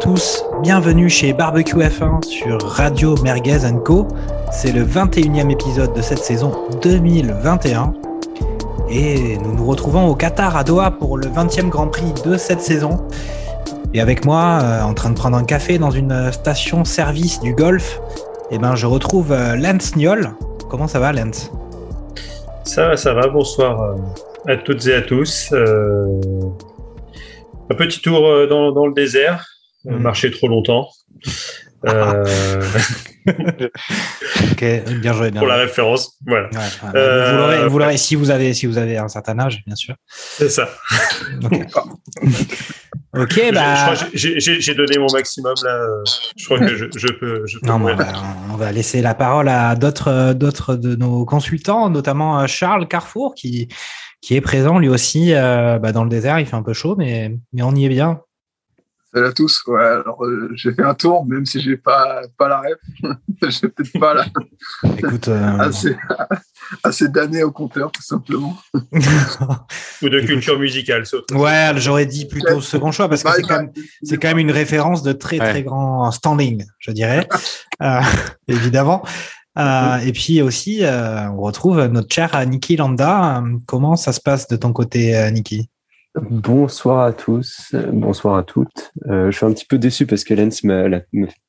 tous. Bienvenue chez Barbecue F1 sur Radio Merguez Co. C'est le 21e épisode de cette saison 2021. Et nous nous retrouvons au Qatar à Doha pour le 20e Grand Prix de cette saison. Et avec moi, euh, en train de prendre un café dans une station service du Golfe, eh ben, je retrouve euh, Lance Niol. Comment ça va, Lance? Ça va, ça va. Bonsoir euh, à toutes et à tous. Un petit tour dans le désert. Mhm. marché trop longtemps. Euh, Ok, bien joué, bien pour la référence, voilà. Ouais, ouais, Euh, vous l'aurez- vous l'aurez si vous avez si vous avez un certain âge, bien sûr. C'est ça. Ok, bah. j'ai- j'ai j'ai donné mon maximum là. Je crois que je, je peux. Je peux Non, va, on va laisser la parole à d'autres d'autres de nos consultants, notamment euh, Charles Carrefour, qui, qui est présent lui aussi euh, bah, dans le désert. Il fait un peu chaud, mais, mais on y est bien. Salut à tous. Ouais, alors euh, j'ai fait un tour, même si j'ai pas pas la ref. j'ai peut-être pas la, Écoute, euh, assez assez d'années au compteur, tout simplement. Ou de Écoute. culture musicale, chose. ouais, j'aurais dit plutôt second choix parce que Bah, c'est quand, même- c'est quand même une référence de très très grand standing, je dirais, Euh, évidemment. Euh, et puis aussi, euh, on retrouve notre cher euh, Niki Landa. Comment ça se passe de ton côté, euh, Niki Bonsoir à tous, bonsoir à toutes. Euh, je suis un petit peu déçu parce que Lens m'a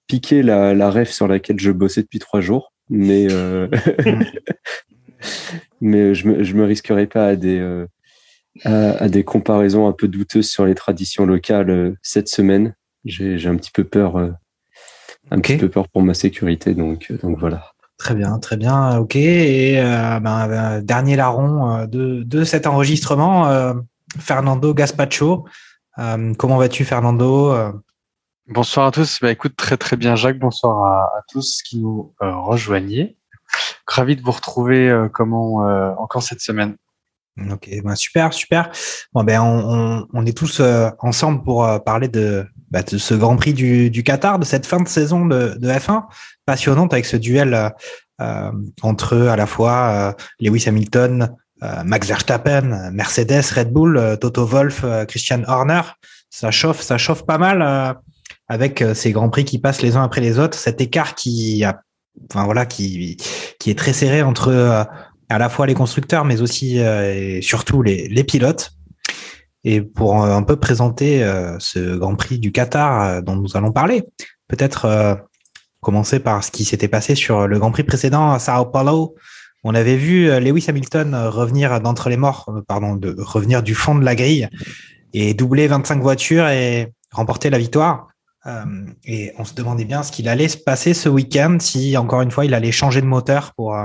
piqué la, la ref sur laquelle je bossais depuis trois jours, mais euh, mais je me je me risquerai pas à des euh, à, à des comparaisons un peu douteuses sur les traditions locales cette semaine. J'ai un petit peu peur, un petit peu peur pour ma sécurité, donc donc voilà. Très bien, très bien, ok. Et ben, dernier larron de, de cet enregistrement, Fernando Gaspacho. Euh, comment vas-tu, Fernando Euh, Bonsoir à tous. Bah, écoute, très très bien, Jacques. Bonsoir à, à tous qui nous euh, rejoignez. Ravi de vous retrouver euh, comment euh, encore cette semaine. Ok, ben, super, super. Bon, ben, on, on, on est tous ensemble pour parler de, bah, de ce Grand Prix du, du Qatar, de cette fin de saison de, de F1, passionnante avec ce duel entre à la fois Lewis Hamilton, Max Verstappen, euh, Mercedes, Red Bull, euh, Toto Wolff, euh, Christian Horner. Ça chauffe, ça chauffe pas mal euh, avec euh, ces grands prix qui passent les uns après les autres. Cet écart qui, a, enfin voilà, qui qui est très serré entre euh, à la fois les constructeurs, mais aussi euh, et surtout les, les pilotes. Et pour euh, un peu présenter euh, ce Grand Prix du Qatar euh, dont nous allons parler, peut-être euh, commencer par ce qui s'était passé sur le Grand Prix précédent à Sao Paulo. On avait vu euh, Lewis Hamilton euh, revenir d'entre les morts, euh, pardon, de revenir du fond de la grille et doubler 25 voitures et remporter la victoire. Et on se demandait bien ce qu'il allait se passer ce week-end, si encore une fois il allait changer de moteur pour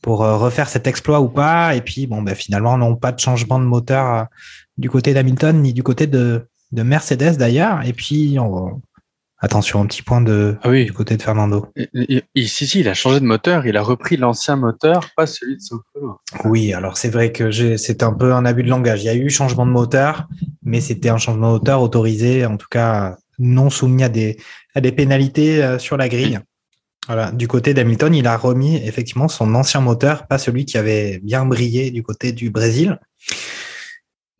pour refaire cet exploit ou pas. Et puis bon, ben finalement non, pas de changement de moteur du côté d'Hamilton ni du côté de de Mercedes d'ailleurs. Et puis on... attention, un petit point de Ah oui. du côté de Fernando. Et- et si si, il a changé de moteur. Il a repris l'ancien moteur, pas celui de Sao Paulo. Oui, alors c'est vrai que c'est un peu un abus de langage. Il y a eu changement de moteur, mais c'était un changement de moteur autorisé, en tout cas non soumis à des, à des pénalités euh, sur la grille. Voilà. Du côté d'Hamilton, il a remis effectivement son ancien moteur, pas celui qui avait bien brillé du côté du Brésil.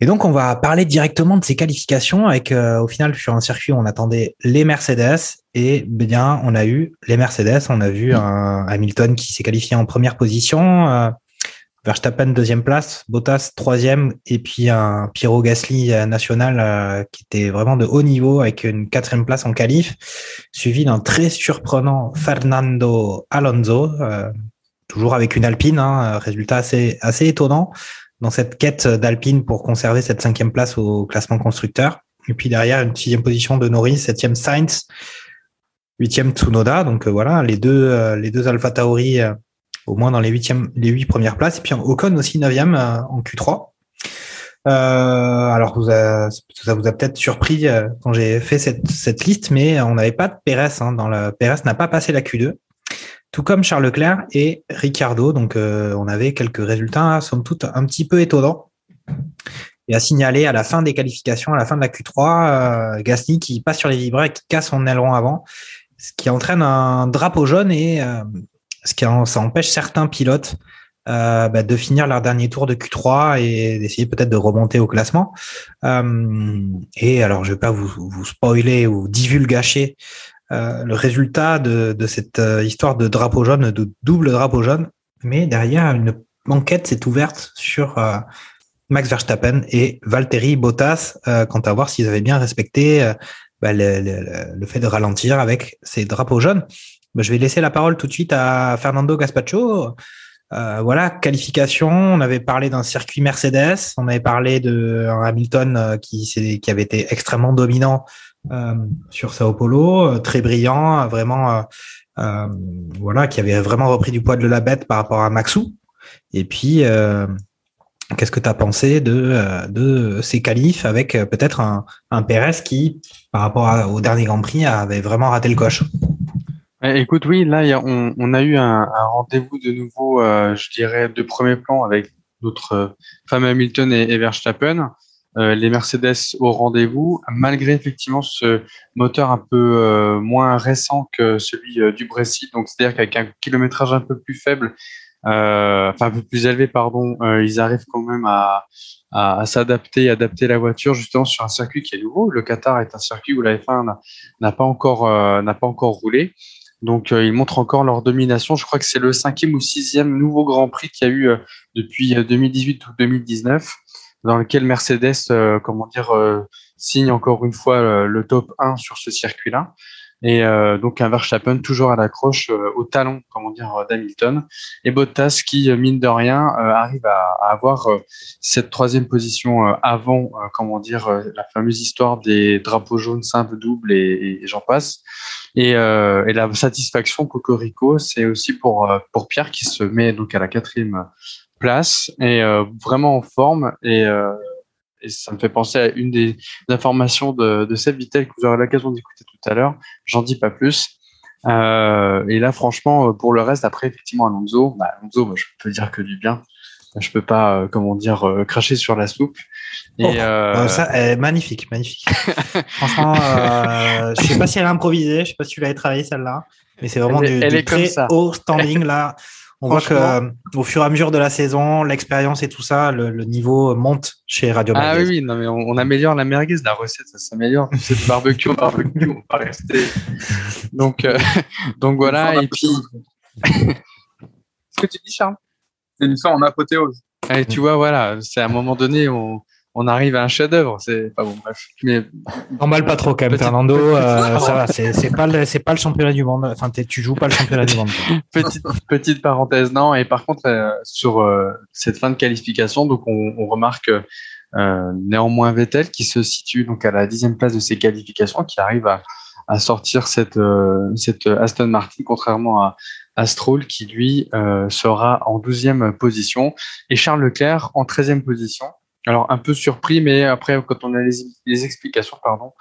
Et donc, on va parler directement de ces qualifications avec, euh, au final, sur un circuit où on attendait les Mercedes et bien, on a eu les Mercedes. On a vu un Hamilton qui s'est qualifié en première position, euh, Verstappen deuxième place, Bottas troisième et puis un Piero Gasly euh, national euh, qui était vraiment de haut niveau avec une quatrième place en qualif, suivi d'un très surprenant Fernando Alonso, euh, toujours avec une Alpine, hein, résultat assez assez étonnant dans cette quête d'Alpine pour conserver cette cinquième place au classement constructeur. Et puis derrière une sixième position de Norris, septième Sainz, huitième Tsunoda. Donc euh, voilà les deux euh, les deux Alpha Tauri euh, au moins dans les huitièmes, les huit premières places. Et puis Ocon aussi neuvième en Q3. Euh, alors ça vous a peut-être surpris quand j'ai fait cette, cette liste, mais on n'avait pas de Pérez. Hein, Pérez n'a pas passé la Q2, tout comme Charles Leclerc et Ricardo. Donc euh, on avait quelques résultats, somme toute, un petit peu étonnants. et à signaler à la fin des qualifications, à la fin de la Q3, euh, Gasly qui passe sur les vibreurs et qui casse son aileron avant, ce qui entraîne un drapeau jaune et euh, ce qui ça empêche certains pilotes euh, bah, de finir leur dernier tour de Q3 et d'essayer peut-être de remonter au classement. Euh, et alors, je vais pas vous, vous spoiler ou divulgacher euh, le résultat de, cette euh, histoire de drapeau jaune, de double drapeau jaune, mais derrière, une enquête s'est ouverte sur euh, Max Verstappen et Valtteri Bottas quant à voir s'ils avaient bien respecté bah, le, fait de ralentir avec ces drapeaux jaunes. Bah, je vais laisser la parole tout de suite à Fernando Gaspacho. Voilà, qualification. On avait parlé d'un circuit Mercedes, on avait parlé de Hamilton qui, qui avait été extrêmement dominant sur Sao Paulo, très brillant, vraiment, voilà, qui avait vraiment repris du poids de la bête par rapport à Maxou. Et puis, qu'est-ce que tu as pensé de, de ces qualifs avec peut-être un, un Pérez qui, par rapport au dernier Grand Prix, avait vraiment raté le coche? Écoute, oui, là, on, a eu un, rendez-vous de nouveau, euh, je dirais, de premier plan avec notre euh, femme Hamilton et, et Verstappen. Euh, les Mercedes au rendez-vous, malgré effectivement ce moteur un peu euh, moins récent que celui euh, du Brexit. Donc, c'est-à-dire qu'avec un kilométrage un peu plus faible, enfin un peu plus élevé, pardon, ils arrivent quand même à, à, à s'adapter, adapter la voiture justement sur un circuit qui est nouveau. Le Qatar est un circuit où la F1 n'a pas encore n'a pas encore roulé. Donc, euh, ils montrent encore leur domination. Je crois que c'est le cinquième ou sixième nouveau Grand Prix qu'il y a eu euh, depuis 2018 euh, ou 2019, dans lequel Mercedes, euh, comment dire, euh, signe encore une fois le top 1 sur ce circuit-là. Et donc un Verstappen toujours à l'accroche au talon, comment dire, d'Hamilton. Et Bottas qui, mine de rien, arrive à, à avoir cette troisième position avant, comment dire, la fameuse histoire des drapeaux jaunes simples, doubles et, et j'en passe. Et, euh, et, la satisfaction Cocorico, c'est aussi pour, euh, pour Pierre qui se met donc à la quatrième place et euh, vraiment en forme. Et, euh, et, ça me fait penser à une des informations de, de Seb Vittel que vous aurez l'occasion d'écouter tout à l'heure. J'en dis pas plus. Euh, et là, franchement, pour le reste, après, effectivement, Alonso, bah, Alonso, bah, je peux dire que du bien. Je peux pas, comment dire, cracher sur la soupe. Et oh, euh... ça, est magnifique, magnifique. Franchement, euh, je sais pas si elle a improvisé, je sais pas si tu l'avais travaillé celle-là, mais c'est vraiment elle, du, elle du est très haut standing là. On voit que euh, au fur et à mesure de la saison, l'expérience et tout ça, le, le, niveau monte chez Radio Ah oui, oui, non mais on, on, améliore la merguez, la recette, ça s'améliore. C'est barbecue, barbecue, on va rester. Donc, euh, donc voilà. Et puis, ce que tu dis, Charles? C'est une fin en apothéose. Et tu vois, voilà, c'est à un moment donné, on, on arrive à un chef-d'œuvre. C'est pas bon, bref. Mais emballe pas trop quand même, Petite- Fernando. euh, ça va, c'est c'est pas le c'est pas le championnat du monde. Enfin, tu joues pas le championnat du monde. petite petite parenthèse, non. Et par contre, euh, sur euh, cette fin de qualification, donc on, on remarque euh, néanmoins Vettel qui se situe donc à la dixième place de ses qualifications, qui arrive à, à sortir cette euh, cette Aston Martin, contrairement à Stroll qui lui euh, sera en douzième position et Charles Leclerc en treizième position. Alors un peu surpris, mais après quand on a les, explications, pardon,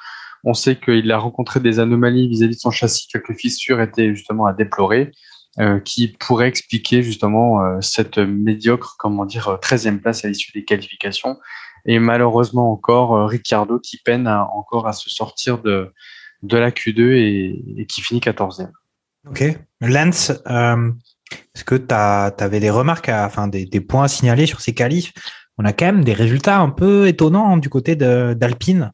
on sait qu'il a rencontré des anomalies vis-à-vis de son châssis, quelques fissures étaient justement à déplorer, euh, qui pourraient expliquer justement euh, cette médiocre, comment dire, treizième place à l'issue des qualifications. Et malheureusement encore euh, Ricciardo qui peine encore à se sortir de de la Q2 et, qui finit quatorzième. Ok. Lance, euh, est-ce que tu avais des remarques, à, enfin des, des points à signaler sur ces qualifs? On a quand même des résultats un peu étonnants du côté d'Alpine.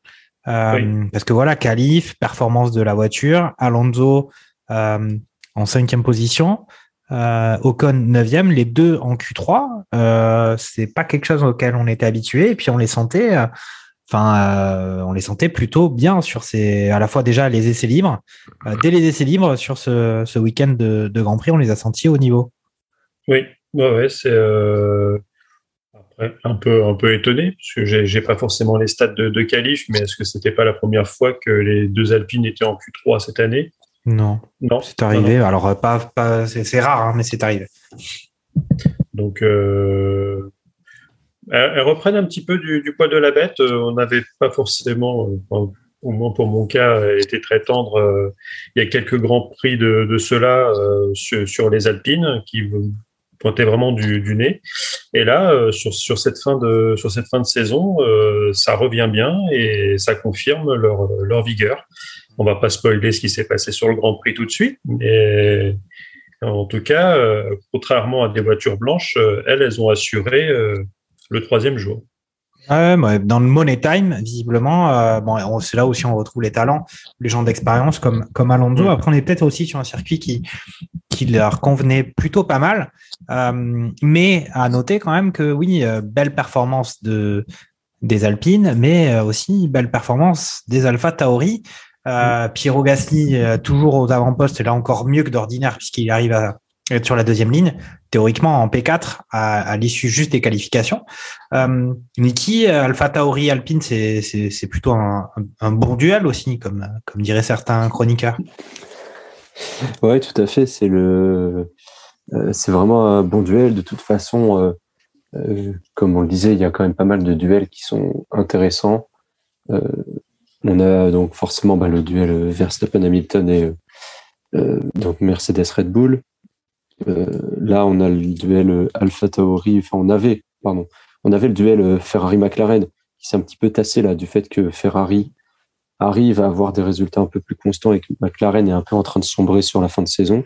Euh, Parce que voilà, qualif, performance de la voiture, Alonso euh, en cinquième position, euh, Ocon neuvième, les deux en Q3. Euh, c'est pas quelque chose auquel on était habitué et puis on les sentait. Enfin, on les sentait plutôt bien sur ces, à la fois déjà les essais libres. Dès les essais libres sur ce, ce week-end de, de Grand Prix, on les a sentis au niveau. Oui, ouais, ouais, c'est un peu un peu étonné parce que j'ai pas forcément les stats de, de qualif, mais est-ce que c'était pas la première fois que les deux Alpines étaient en Q3 cette année? Non, Non, c'est arrivé. Alors pas, pas c'est rare, hein, mais c'est arrivé. Donc, euh, elles, reprennent un petit peu du, du poids de la bête. Euh, on n'avait pas forcément, euh, enfin, au moins pour mon cas, était très tendre. Il y a quelques grands prix de, de cela euh, sur, sur les Alpines qui pointait vraiment du, du nez. Et là, euh, sur, sur, cette fin de, sur cette fin de saison, euh, ça revient bien et ça confirme leur, leur vigueur. On va pas spoiler ce qui s'est passé sur le Grand Prix tout de suite, mais en tout cas, euh, contrairement à des voitures blanches, elles, elles ont assuré le troisième jour. Ouais, ouais, dans le Money Time, visiblement, euh, bon, on- c'est là aussi on retrouve les talents, les gens d'expérience comme, comme Alonso. Mm. Après, on est peut-être aussi sur un circuit qui, qui leur convenait plutôt pas mal. Euh, mais à noter quand même que oui, euh, belle performance de, des Alpines, mais aussi belle performance des Alpha Tauri. Euh, Piero Gasly, toujours aux avant-postes, là encore mieux que d'ordinaire puisqu'il arrive à être sur la deuxième ligne, théoriquement en P4 à, l'issue juste des qualifications. Euh, Niki, euh, Alpha Tauri Alpine, c'est plutôt un, bon duel aussi, comme comme diraient certains chroniqueurs. Ouais, tout à fait. C'est le, euh, vraiment un bon duel. De toute façon, euh, euh, comme on le disait, il y a quand même pas mal de duels qui sont intéressants. Euh, on a donc forcément bah, le duel Verstappen-Hamilton et euh, euh, donc Mercedes-Red Bull. Euh, là, on a le duel Alpha Tauri. Enfin, on avait, pardon, on avait le duel Ferrari-McLaren qui s'est un petit peu tassé là du fait que Ferrari arrive à avoir des résultats un peu plus constants et que McLaren est un peu en train de sombrer sur la fin de saison.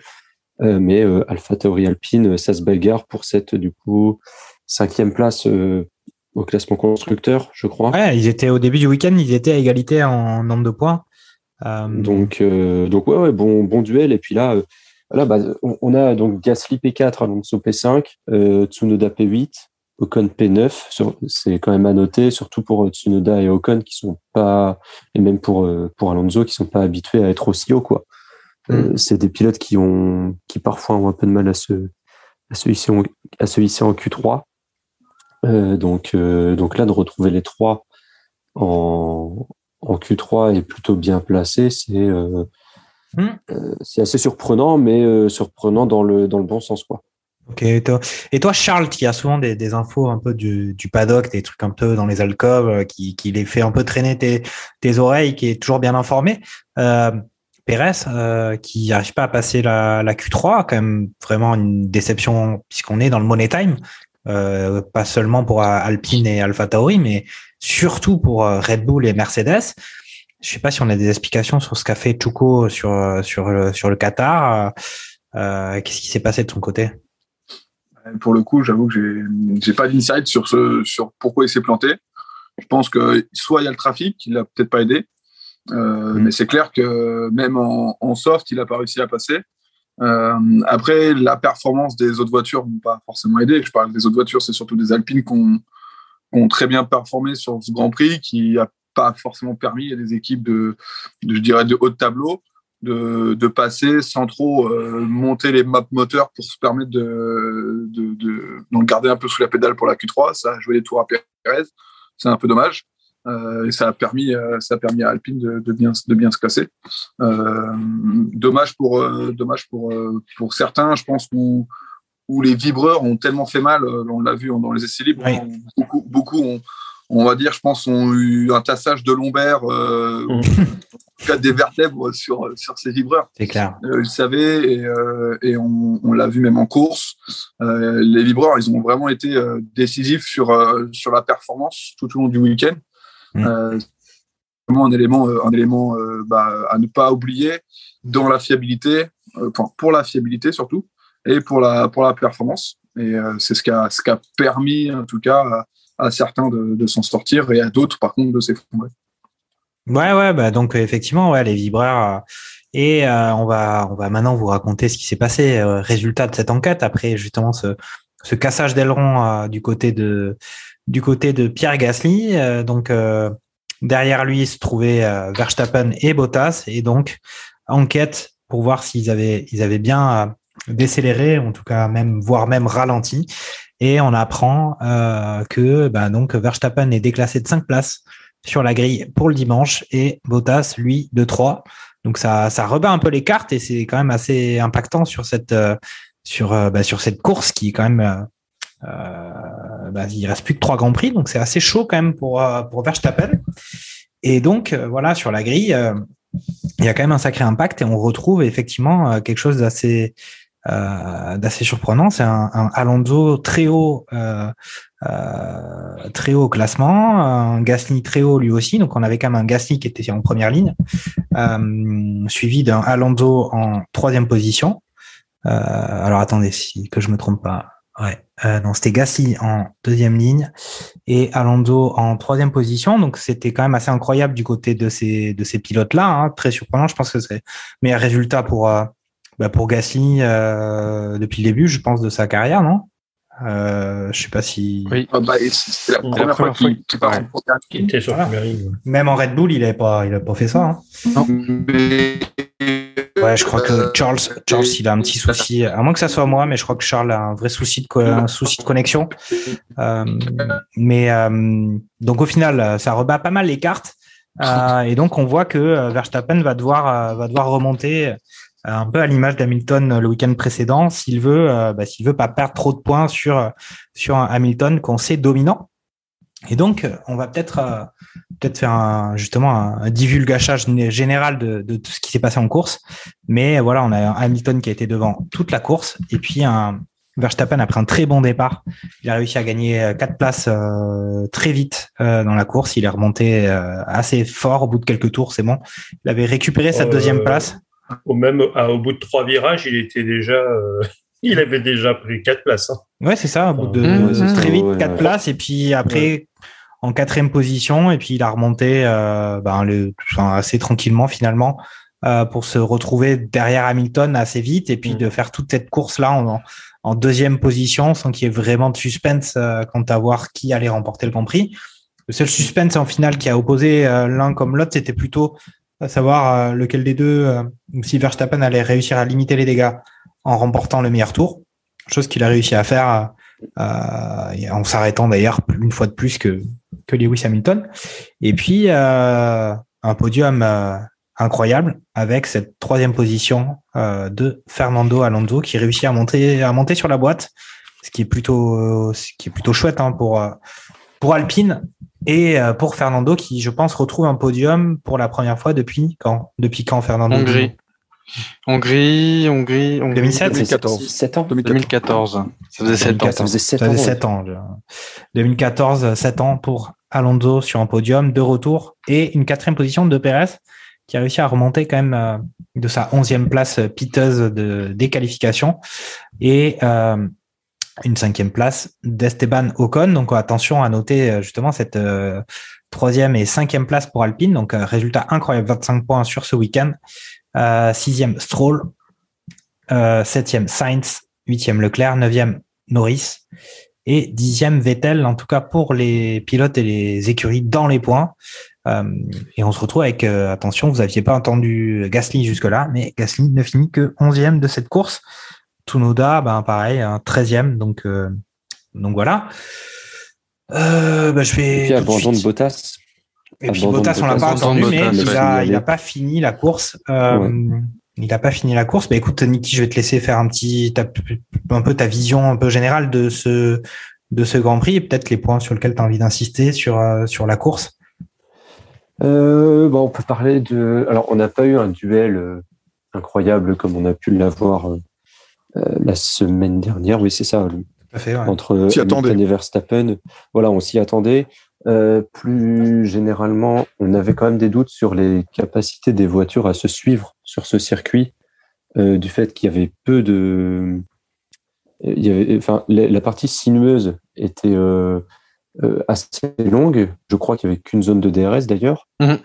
Euh, mais euh, Alpha Tauri Alpine, euh, ça se bagarre pour cette du coup cinquième place euh, au classement constructeur, je crois. Ouais, ils étaient au début du week-end, ils étaient à égalité en nombre de points. Euh, Donc, euh, donc ouais, ouais, bon, bon duel. Et puis là, euh, là bah, on, on a donc Gasly P4, Alonso P5, euh, Tsunoda P8, Ocon P9. Sur- C'est quand même à noter, surtout pour euh, Tsunoda et Ocon qui sont pas, et même pour euh, pour Alonso qui sont pas habitués à être aussi haut quoi. Euh, c'est des pilotes qui ont, qui parfois ont un peu de mal à se à se hisser en, à se hisser en Q3. Euh, donc donc là de retrouver les trois en en Q3 est plutôt bien placé, c'est euh, Hmm. euh, c'est assez surprenant, mais euh, surprenant dans le dans le bon sens quoi. Ok, et toi, et toi, Charles, qui a souvent des, des infos un peu du, du paddock, des trucs un peu dans les alcôves, euh, qui, qui les fait un peu traîner tes, tes oreilles, qui est toujours bien informé. Euh, Pérez, euh, qui n'arrive pas à passer la, la Q3, quand même vraiment une déception puisqu'on est dans le money time, euh, pas seulement pour Alpine et Alpha Tauri, mais surtout pour Red Bull et Mercedes. Je sais pas si on a des explications sur ce qu'a fait Chuko sur sur le, sur le Qatar. Euh, Qu'est-ce qui s'est passé de son côté? Pour le coup, j'avoue que j'ai pas d'insight sur ce sur pourquoi il s'est planté. Je pense que soit il y a le trafic qui l'a peut-être pas aidé, euh, mais c'est clair que même en, en soft, il a pas réussi à passer. Euh, après, la performance des autres voitures n'ont pas forcément aidé. Je parle des autres voitures, c'est surtout des Alpines qui ont, qui ont très bien performé sur ce Grand Prix, qui a pas forcément permis à des équipes de, de je dirais, de haut de tableau de, de passer sans trop euh, monter les maps moteurs pour se permettre de, de, de donc garder un peu sous la pédale pour la Q3. Ça a joué les tours à Perez. C'est un peu dommage. Euh, et ça a permis, euh, ça a permis à Alpine de, de bien, de bien se classer. Euh, dommage pour, dommage pour, pour certains, je pense où, où les vibreurs ont tellement fait mal. on l'a vu dans les essais libres. Oui. beaucoup, beaucoup ont, on va dire, je pense, ont eu un tassage de lombaire, euh, Mm. en tout cas des vertèbres sur, sur ces vibreurs. C'est clair. Euh, ils le savaient et, euh, et on, on l'a vu même en course. Les vibreurs, ils ont vraiment été décisifs sur, sur la performance tout au long du week-end. Mm. Euh, vraiment un élément, un élément bah, à ne pas oublier dans la fiabilité, pour la fiabilité surtout, et pour la, pour la performance. Et c'est ce qui a, ce qui a permis, en tout cas, à, certains de, s'en sortir et à d'autres, par contre, de s'effondrer. Ouais, ouais, bah donc euh, effectivement, ouais, les vibreurs. euh, et euh, on va, on va maintenant vous raconter ce qui s'est passé, résultat de cette enquête après justement ce, ce cassage d'aileron du côté de, du côté de Pierre Gasly. Donc derrière lui se trouvaient Verstappen et Bottas, et donc enquête pour voir s'ils avaient, ils avaient bien décéléré, en tout cas même, voire même ralenti. Et on apprend euh, que bah, donc Verstappen est déclassé de 5 places sur la grille pour le dimanche et Bottas, lui, de 3. Donc ça, ça rebat un peu les cartes et c'est quand même assez impactant sur cette, euh, sur, euh, bah, sur cette course qui est quand même. Euh, euh, bah, il reste plus que trois grands prix, donc c'est assez chaud quand même pour, euh, pour Verstappen. Et donc voilà, sur la grille, il y a quand même un sacré impact et on retrouve effectivement quelque chose d'assez d'assez surprenant. C'est un, un, Alonso très haut, très haut au classement, un Gasly très haut lui aussi. Donc on avait quand même un Gasly qui était en première ligne, suivi d'un Alonso en troisième position. alors attendez, si que je me trompe pas. Ouais, euh, non, c'était Gasly en deuxième ligne et Alonso en troisième position. Donc c'était quand même assez incroyable du côté de ces de ces pilotes là, hein. très surprenant. Je pense que c'est meilleur résultat pour euh, bah pour Gasly euh, depuis le début, je pense, de sa carrière, non? Euh, Je sais pas si. Oui. Ah bah, c'est la première, La première fois qu'il fois part ouais. était sur Voilà. ouais. Même en Red Bull, il avait pas il a pas fait ça. Hein. Mais- Ouais, je crois que Euh, Charles, Charles, il a un petit souci, à moins que ça soit moi, mais je crois que Charles a un vrai souci de, un souci de connexion. Euh, mais euh, donc au final, ça rebat pas mal les cartes. Euh, et donc on voit que euh, Verstappen va devoir, euh, va devoir remonter euh, un peu à l'image d'Hamilton le week-end précédent, s'il veut, euh, bah, s'il veut pas perdre trop de points sur sur un Hamilton qu'on sait dominant. Et donc, euh, on va peut-être euh, peut-être faire un, justement un, un divulgachage général de, de tout ce qui s'est passé en course. Mais voilà, on a un Hamilton qui a été devant toute la course et puis un Verstappen après un très bon départ. Il a réussi à gagner euh, quatre places euh, très vite euh, dans la course. Il est remonté euh, assez fort au bout de quelques tours, c'est bon. Il avait récupéré sa Euh, deuxième place. Au même à- au bout de trois virages, il était déjà, euh, il avait déjà pris quatre places. hein. Ouais, c'est ça, au bout de, Mmh, de- très vite, Ouais, quatre ouais. places, et puis après, en quatrième position, et puis il a remonté euh, ben, le, enfin, assez tranquillement finalement euh, pour se retrouver derrière Hamilton assez vite, et puis Mmh. de faire toute cette course-là en, en deuxième position sans qu'il y ait vraiment de suspense euh, quant à voir qui allait remporter le Grand Prix. Le seul suspense en finale qui a opposé euh, l'un comme l'autre, c'était plutôt à savoir euh, lequel des deux, euh, si Verstappen allait réussir à limiter les dégâts en remportant le meilleur tour, chose qu'il a réussi à faire euh, en s'arrêtant d'ailleurs une fois de plus que, que Lewis Hamilton. Et puis un podium incroyable avec cette troisième position de Fernando Alonso qui réussit à monter à monter sur la boîte, ce qui est plutôt ce qui est plutôt chouette hein, pour pour Alpine et euh, pour Fernando qui je pense retrouve un podium pour la première fois depuis quand depuis quand Fernando? Hongrie. Hongrie, Hongrie, Hongrie. 2007, 2014. 7 ans 2014. Ça faisait 7 ans. Ça faisait 7 Ça ans. faisait ouais. 7 ans. déjà. 2014, 7 ans pour Alonso sur un podium, de retour et une quatrième position de Perez qui a réussi à remonter quand même euh, de sa onzième place euh, piteuse de déqualification et euh, une cinquième place d'Esteban Ocon. Donc attention à noter euh, justement cette euh, troisième et cinquième place pour Alpine. Donc euh, résultat incroyable, 25 points sur ce week-end. Sixième Stroll, septième Sainz, huitième Leclerc, neuvième Norris et dixième Vettel, en tout cas pour les pilotes et les écuries dans les points. Et on se retrouve avec, attention, vous aviez pas entendu Gasly jusque-là, mais Gasly ne finit que onzième de cette course. Tsunoda, ben pareil, un treizième, donc euh, donc voilà. Euh, ben, je vais Et puis abandon de Bottas. et puis Abandon Bottas, on l'a pas entendu, mais Bottas, il a, ouais. il a pas fini la course. Euh, Ouais. Il n'a pas fini la course. Bah écoute, Niki, je vais te laisser faire un petit, ta- un peu ta vision un peu générale de ce, de ce Grand Prix et peut-être les points sur lesquels tu as envie d'insister sur, euh, sur la course. Euh, bon, on peut parler de. Alors, on n'a pas eu un duel incroyable comme on a pu l'avoir la semaine dernière. Oui, c'est ça, le- Tout à fait, ouais. entre S'y Hamilton attendait. et Verstappen. Voilà, on s'y attendait. Euh, plus généralement, on avait quand même des doutes sur les capacités des voitures à se suivre sur ce circuit, euh, du fait qu'il y avait peu de. Il y avait, enfin, la, la partie sinueuse était euh, euh, assez longue. Je crois qu'il n'y avait qu'une zone de DRS d'ailleurs. Mhm.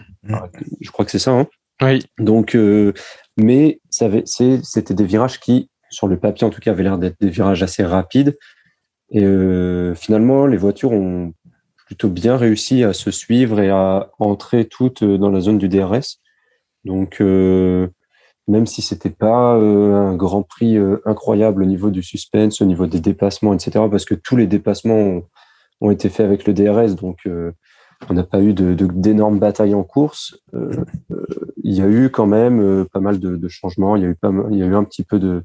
Je crois que c'est ça. Hein Oui. donc, euh, mais ça avait- c'est- c'était des virages qui, sur le papier en tout cas, avaient l'air d'être des virages assez rapides. Et euh, finalement, les voitures ont plutôt bien réussi à se suivre et à entrer toutes dans la zone du DRS. Donc, euh, même si c'était pas euh, un Grand Prix euh, incroyable au niveau du suspense, au niveau des dépassements, etc., parce que tous les dépassements ont, été faits avec le DRS, donc euh, on n'a pas eu d'énormes batailles en course. Euh, euh, il y a eu quand même euh, pas mal de, changements. Il y a eu il y a eu un petit peu de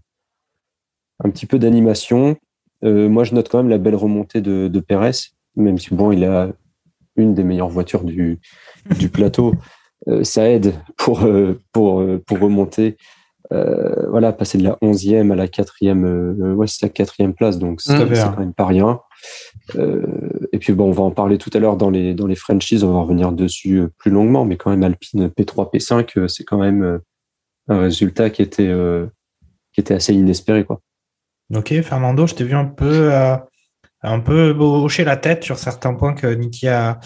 un petit peu d'animation. Euh, moi, je note quand même la belle remontée de, de Pérez, même si bon, il a une des meilleures voitures du, du plateau. Euh, ça aide pour, euh, pour, pour remonter voilà, passer de la 11e à la 4e, euh, ouais, c'est la 4e place, donc c'est hein. quand même pas rien. Et puis bon, on va en parler tout à l'heure dans les, dans les franchises, on va revenir dessus plus longuement, mais quand même Alpine P3, P5, euh, c'est quand même un résultat qui était, qui était assez inespéré. Quoi. Ok, Fernando, je t'ai vu un peu, euh, un peu hocher la tête sur certains points que Niki a,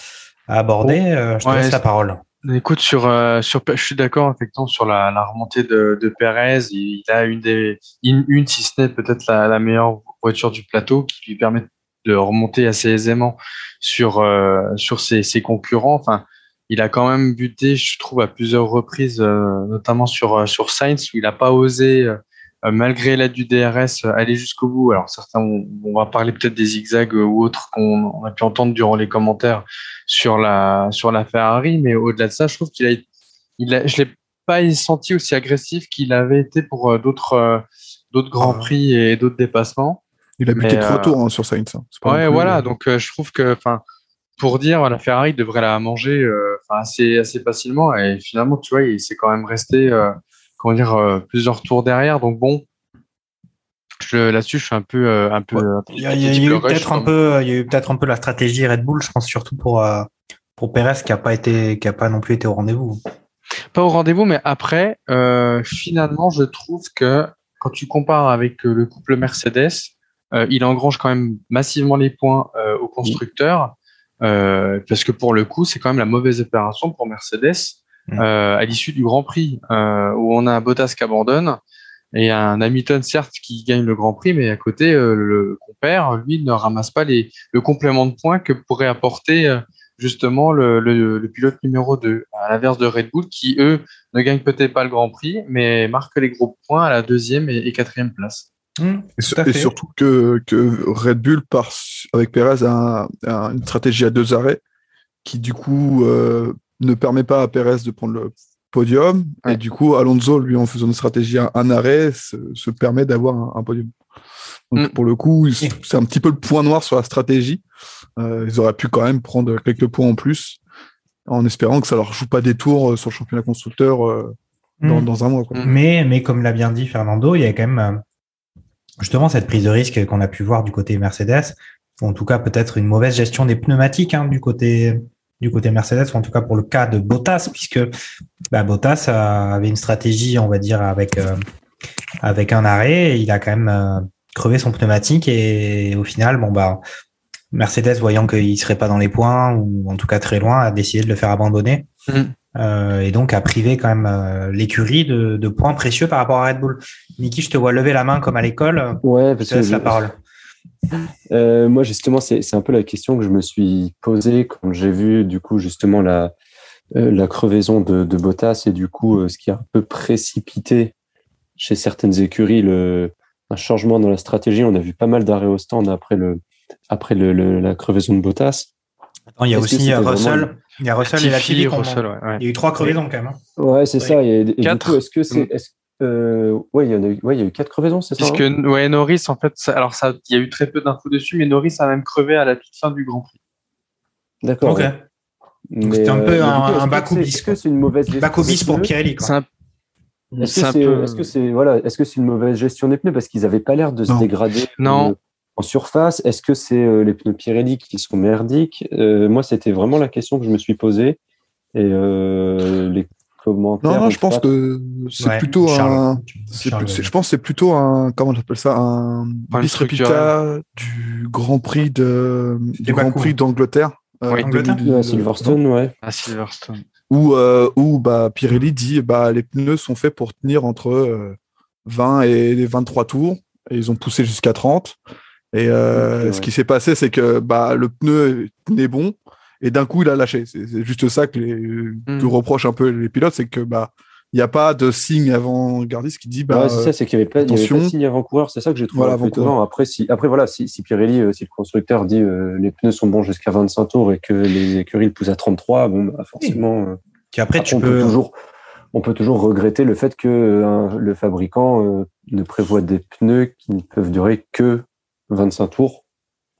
a abordés. Euh, je te Ouais, laisse la parole. Écoute, sur, euh, sur, je suis d'accord effectivement sur la, la remontée de, de Perez. Il a une des, une, une, si ce n'est peut-être la, la meilleure voiture du plateau qui lui permet de remonter assez aisément sur, euh, sur ses, ses concurrents. Enfin, il a quand même buté, je trouve, à plusieurs reprises, euh, notamment sur, sur Sainz, où il n'a pas osé, malgré l'aide du DRS, euh, aller jusqu'au bout. Alors certains, on, on va parler peut-être des zigzags euh, ou autres qu'on on a pu entendre durant les commentaires sur la, sur la Ferrari, mais au-delà de ça, je trouve qu'il a, il a, je l'ai pas senti aussi agressif qu'il avait été pour euh, d'autres, euh, d'autres grands Ah. prix et d'autres dépassements. Il a buté trois euh, tours hein, sur Sainz. hein. Ouais, voilà. euh, Donc, euh, je trouve que, enfin, pour dire, la Ferrari devrait la manger euh, assez, assez facilement. Et finalement, tu vois, il s'est quand même resté, euh, comment dire, euh, plusieurs tours derrière. Donc, bon, là-dessus, je suis un peu, euh, un peu. Il y a, il y a type eu peut-être un peu, il y a eu peut-être un peu la stratégie Red Bull, je pense surtout pour euh, pour Perez qui a pas été, qui a pas non plus été au rendez-vous. Pas au rendez-vous, mais après, euh, finalement, je trouve que quand tu compares avec euh, le couple Mercedes, euh, il engrange quand même massivement les points euh, au constructeur, euh, parce que pour le coup, c'est quand même la mauvaise opération pour Mercedes Mm. euh, à l'issue du Grand Prix, euh, où on a un Bottas qui abandonne et un Hamilton certes qui gagne le Grand Prix, mais à côté, euh, le compère, lui, ne ramasse pas les, le complément de points que pourrait apporter euh, justement le, le, le pilote numéro 2, à l'inverse de Red Bull, qui eux ne gagnent peut-être pas le Grand Prix, mais marquent les gros points à la deuxième et, et quatrième place. Hum, Et, surtout que, que Red Bull part avec Perez à, un- à une stratégie à deux arrêts qui du coup euh, ne permet pas à Perez de prendre le podium Ouais. et du coup Alonso lui en faisant une stratégie à un arrêt se, se permet d'avoir un, un podium. Donc Mm. pour le coup il- c'est un petit peu le point noir sur la stratégie. Euh, ils auraient pu quand même prendre quelques points en plus en espérant que ça leur joue pas des tours euh, sur le championnat constructeur euh, dans, Hum. dans un mois. Quoi. Mm. Mais, mais comme l'a bien dit Fernando, il y a quand même justement cette prise de risque qu'on a pu voir du côté Mercedes, ou en tout cas peut-être une mauvaise gestion des pneumatiques hein, du côté du côté Mercedes, ou en tout cas pour le cas de Bottas, puisque bah, Bottas a- avait une stratégie, on va dire, avec euh, avec un arrêt, et il a quand même euh, crevé son pneumatique, et au final, bon bah Mercedes, voyant qu'il serait pas dans les points, ou en tout cas très loin, a décidé de le faire abandonner. Mhm. Euh, et donc a privé quand même euh, l'écurie de, de points précieux par rapport à Red Bull. Niki, je te vois lever la main comme à l'école. Ouais, Je parce te laisse que la je- parole. Euh, moi, justement, c'est un peu la question que je me suis posée quand j'ai vu, du coup, justement, la, euh, la crevaison de, de Bottas et du coup, euh, ce qui a un peu précipité chez certaines écuries le, un changement dans la stratégie. On a vu pas mal d'arrêts au stand après, le, après le, le- la crevaison de Bottas. Attends, il y a aussi Russell. vraiment Il y a Russell et la qu'on- Russell, ouais, ouais. Il y a eu trois crevaisons quand même. hein. Ouais, c'est ça. Et, et du Quatre. coup, est-ce que c'est. Est-ce- euh, ouais, il y en a eu, ouais, il y a eu quatre crevaisons, c'est ça Puisque hein? Ouais, Norris, en fait, ça- alors ça, il y a eu très peu d'infos dessus, mais Norris a même crevé à la toute fin du Grand Prix. D'accord. Ok. ouais. C'était un peu mais du un- coup, un que back au c'est- bis, Est-ce que c'est une mauvaise gestion Back au des bis pour pneus? Pirelli. Quoi. Est-ce c'est que c'est peu- est-ce que c'est voilà, est-ce que c'est une mauvaise gestion des pneus? Parce qu'ils n'avaient pas l'air de se dégrader Non. euh, en surface Est-ce que c'est euh, les pneus Pirelli qui sont merdiques? Euh, Moi, c'était vraiment la question que je me suis posée et euh, les commentaires. Non, non, je pense que c'est Ouais, plutôt Charles. un. Charles, je pense que c'est plutôt un comment on appelle ça un replicata du Grand Prix de du Grand. Prix d'Angleterre. euh, Oui. Angleterre 2000, Ouais, Silverstone, ouais. À Silverstone. où, euh, où bah, Pirelli dit bah, les pneus sont faits pour tenir entre euh, 20 et 23 tours et ils ont poussé jusqu'à 30 et euh, ouais. ce qui s'est passé c'est que bah, le pneu tenait bon et d'un coup il a lâché c'est juste ça que, les, que reprochent un peu les pilotes c'est que bah il n'y a pas de signe avant-gardiste qui dit bah, Ouais, c'est ça, c'est qu'il n'y avait, pas- il y avait pas de signe avant-coureur. C'est ça que j'ai trouvé Voilà, un peu avant-coureur. étonnant. Après, si, après, voilà, si, si Pirelli, euh, si le constructeur dit euh, les pneus sont bons jusqu'à 25 tours et que les écuries le poussent à 33, bon, bah, forcément. euh, après, Après, tu on, peux. peut toujours, on peut toujours regretter le fait que euh, le fabricant euh, ne prévoit des pneus qui ne peuvent durer que 25 tours.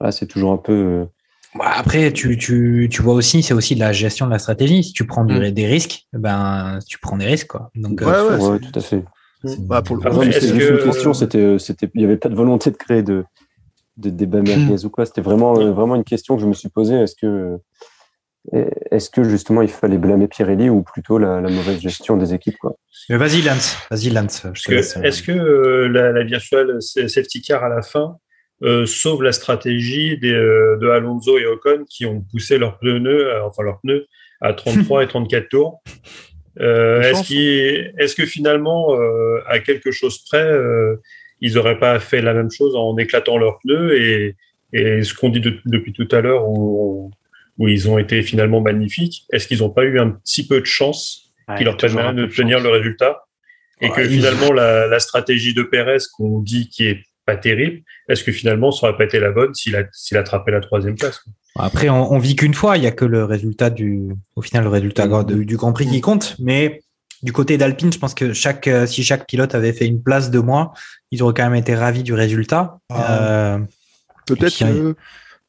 Là, c'est toujours un peu. Euh, Bah, après, tu, tu, tu vois aussi, c'est aussi de la gestion de la stratégie. Si tu prends du- Mm. des risques, ben, tu prends des risques, quoi. Donc, Ouais, euh, ouais, ouais, c'est- tout à fait. Bah, pour le Après, juste que- une question. C'était, c'était, il n'y avait pas de volonté de créer de, de débat merguez ou quoi? C'était vraiment, euh, vraiment une question que je me suis posée. Est-ce que, est-ce que justement il fallait blâmer Pirelli ou plutôt la, la mauvaise gestion des équipes, quoi? Mais vas-y, Lance. Vas-y, Lance. Est-ce que, euh, est-ce que euh, la, la virtual safety car à la fin euh, sauve la stratégie des, euh, de Alonso et Ocon qui ont poussé leurs pneus, euh, enfin leurs pneus à 33 et 34 tours Euh, Est-ce qu'il- est-ce que finalement, euh, à quelque chose près, euh, ils n'auraient pas fait la même chose en éclatant leurs pneus et, et ce qu'on dit de- depuis tout à l'heure où, où ils ont été finalement magnifiques, est-ce qu'ils n'ont pas eu un petit peu de chance Ouais, qui leur permet un peu de de tenir chance. le résultat et Ouais, que finalement la, la stratégie de Pérez qu'on dit qui est pas terrible, est-ce que finalement ça aurait pas été la bonne s'il a s'il attrapait la troisième place quoi? Après, on, on vit qu'une fois. Il y a que le résultat du, au final, le résultat gra- du, du Grand Prix qui compte. Mais du côté d'Alpine, je pense que chaque, euh, si chaque pilote avait fait une place de moins, ils auraient quand même été ravis du résultat. Ah. Euh, Peut-être a- que-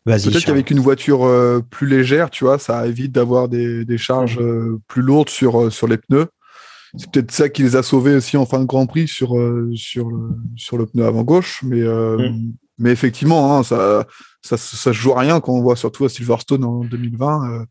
peut-être qu'avec une voiture euh, plus légère, tu vois, ça évite d'avoir des, des charges euh, plus lourdes sur, sur les pneus. C'est peut-être ça qui les a sauvés aussi en fin de Grand Prix sur, euh, sur, le, sur le pneu avant gauche. Mais, euh, Mm. mais effectivement, hein, ça, ça, ça se joue à rien quand on voit surtout à Silverstone en 2020.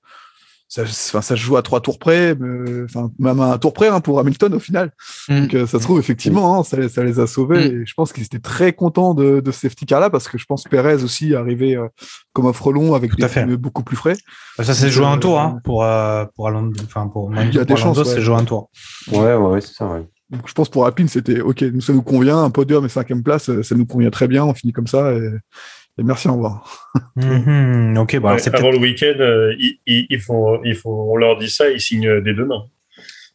Euh, ça, se joue à trois tours près, mais, enfin, même à un tour près hein, pour Hamilton au final. Mm. Donc euh, ça se trouve effectivement, hein, ça, les- ça les a sauvés. Mm. Et je pense qu'ils étaient très contents de, de ce safety car là parce que je pense Perez aussi est arrivé euh, comme un frelon avec Tout des fait. pneus beaucoup plus frais. Ça s'est joué un Euh, tour hein, pour, euh, pour Alonso. Enfin, pour, Il y a des chances, c'est ouais. joué un tour. Ouais, ouais, ouais, c'est ça. Ouais. Donc je pense pour Alpine c'était ok, nous ça nous convient, un podium et cinquième place, euh, ça nous convient très bien, on finit comme ça et, et merci au revoir. Mhm, ok, bon, alors Ouais, c'est Avant le week-end, euh, ils, font, ils font, on leur dit ça, ils signent dès demain.